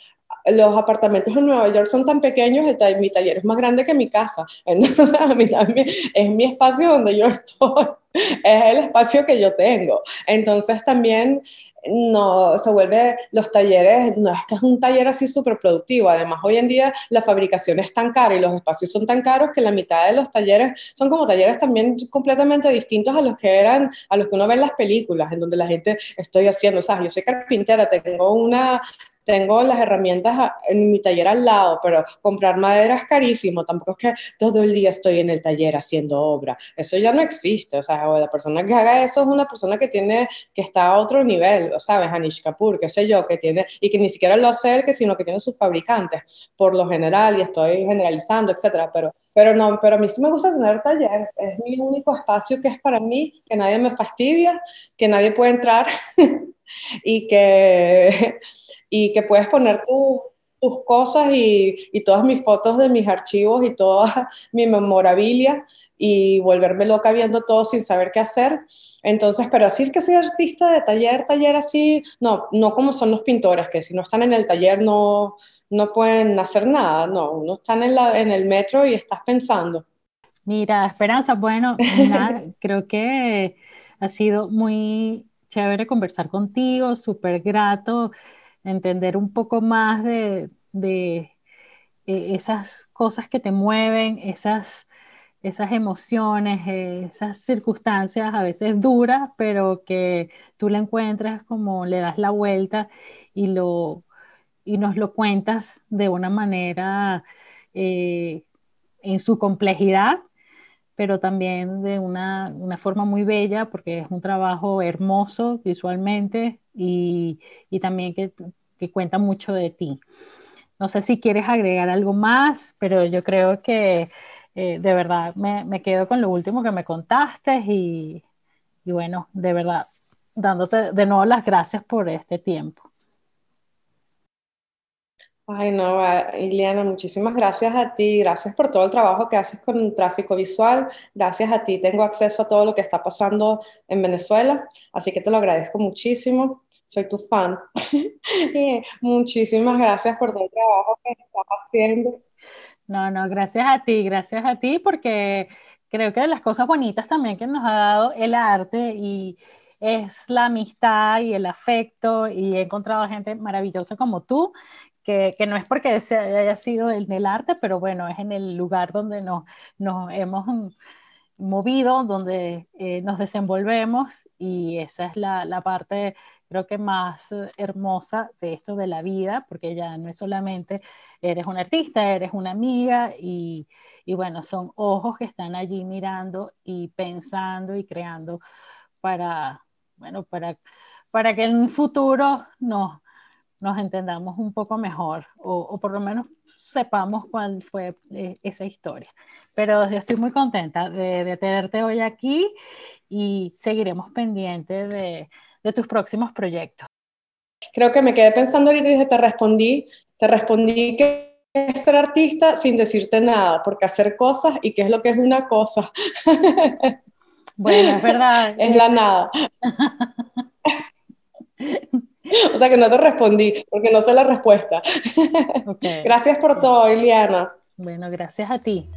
Speaker 2: los apartamentos en Nueva York son tan pequeños, mi taller es más grande que mi casa. <laughs> Es mi espacio donde yo <laughs> estoy, es el espacio que yo tengo. Entonces, también no se vuelve los talleres, no es que es un taller así súper productivo. Además, hoy en día la fabricación es tan cara y los espacios son tan caros que la mitad de los talleres son como talleres también completamente distintos a los que eran, a los que uno ve en las películas, en donde la gente estoy haciendo, o sea, yo soy carpintera, tengo una tengo las herramientas en mi taller al lado, pero comprar madera es carísimo, tampoco es que todo el día estoy en el taller haciendo obra, eso ya no existe, o sea, la persona que haga eso es una persona que tiene, que está a otro nivel, ¿sabes? Anish Kapoor, qué sé yo, que tiene, y que ni siquiera lo hace él, que sino que tiene sus fabricantes, por lo general, y estoy generalizando, etcétera, pero pero no, pero a mí sí me gusta tener taller, es mi único espacio que es para mí, que nadie me fastidia, que nadie puede entrar <laughs> y que y que puedes poner tus cosas y, y, todas mis fotos de mis archivos y toda <laughs> mi memorabilia y volverme loca viendo todo sin saber qué hacer. Entonces, pero decir que soy artista de taller, taller así, no, no como son los pintores, que si no están en el taller no, no pueden hacer nada, no, uno está en, la, en el metro y estás pensando.
Speaker 1: Mira, Esperanza, bueno, <laughs> creo que ha sido muy chévere conversar contigo, súper grato entender un poco más de, eh, esas cosas que te mueven, esas, esas emociones, esas circunstancias a veces duras, pero que tú le encuentras como le das la vuelta y, lo, y nos lo cuentas de una manera eh, en su complejidad, pero también de una, una, forma muy bella, porque es un trabajo hermoso visualmente y, y también que, que, cuenta mucho de ti. No sé si quieres agregar algo más, pero yo creo que eh, de verdad me, me, quedo con lo último que me contaste y, y bueno, de verdad, dándote de nuevo las gracias por este tiempo.
Speaker 2: Ay, no, Ileana, muchísimas gracias a ti, gracias por todo el trabajo que haces con tráfico visual, gracias a ti tengo acceso a todo lo que está pasando en Venezuela, así que te lo agradezco muchísimo, soy tu fan. <laughs> muchísimas gracias por todo el trabajo que estás haciendo.
Speaker 1: No, no, gracias a ti, gracias a ti, porque creo que de las cosas bonitas también que nos ha dado el arte y es la amistad y el afecto y he encontrado gente maravillosa como tú que, no es porque haya sido en el arte, pero bueno, es en el lugar donde nos, nos hemos movido, donde eh, nos desenvolvemos y esa es la, la, parte creo que más hermosa de esto de la vida, porque ya no es solamente eres un artista, eres una amiga y, y bueno, son ojos que están allí mirando y pensando y creando para, bueno, para, para que en un futuro nos nos entendamos un poco mejor o, por lo menos sepamos cuál fue eh, esa historia. Pero yo estoy muy contenta de, tenerte hoy aquí y seguiremos pendientes de, de, tus próximos proyectos.
Speaker 2: Creo que me quedé pensando ahorita y te respondí, te respondí que es ser artista sin decirte nada, porque hacer cosas y qué es lo que es una cosa.
Speaker 1: Bueno, es verdad. <laughs>
Speaker 2: es la nada. <laughs> <laughs> O sea que no te respondí, porque no sé la respuesta. <laughs> Gracias por todo, Iliana.
Speaker 1: Bueno, gracias a ti.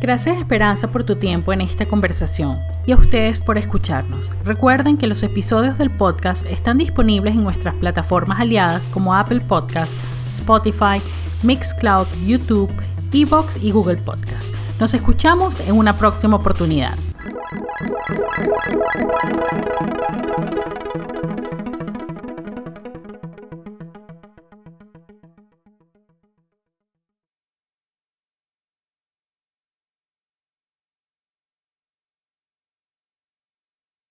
Speaker 1: Gracias Esperanza por tu tiempo en esta conversación y a ustedes por escucharnos. Recuerden que los episodios del podcast están disponibles en nuestras plataformas aliadas como Apple Podcast, Spotify, Mixcloud, YouTube, Evox y Google Podcast. Nos escuchamos en una próxima oportunidad.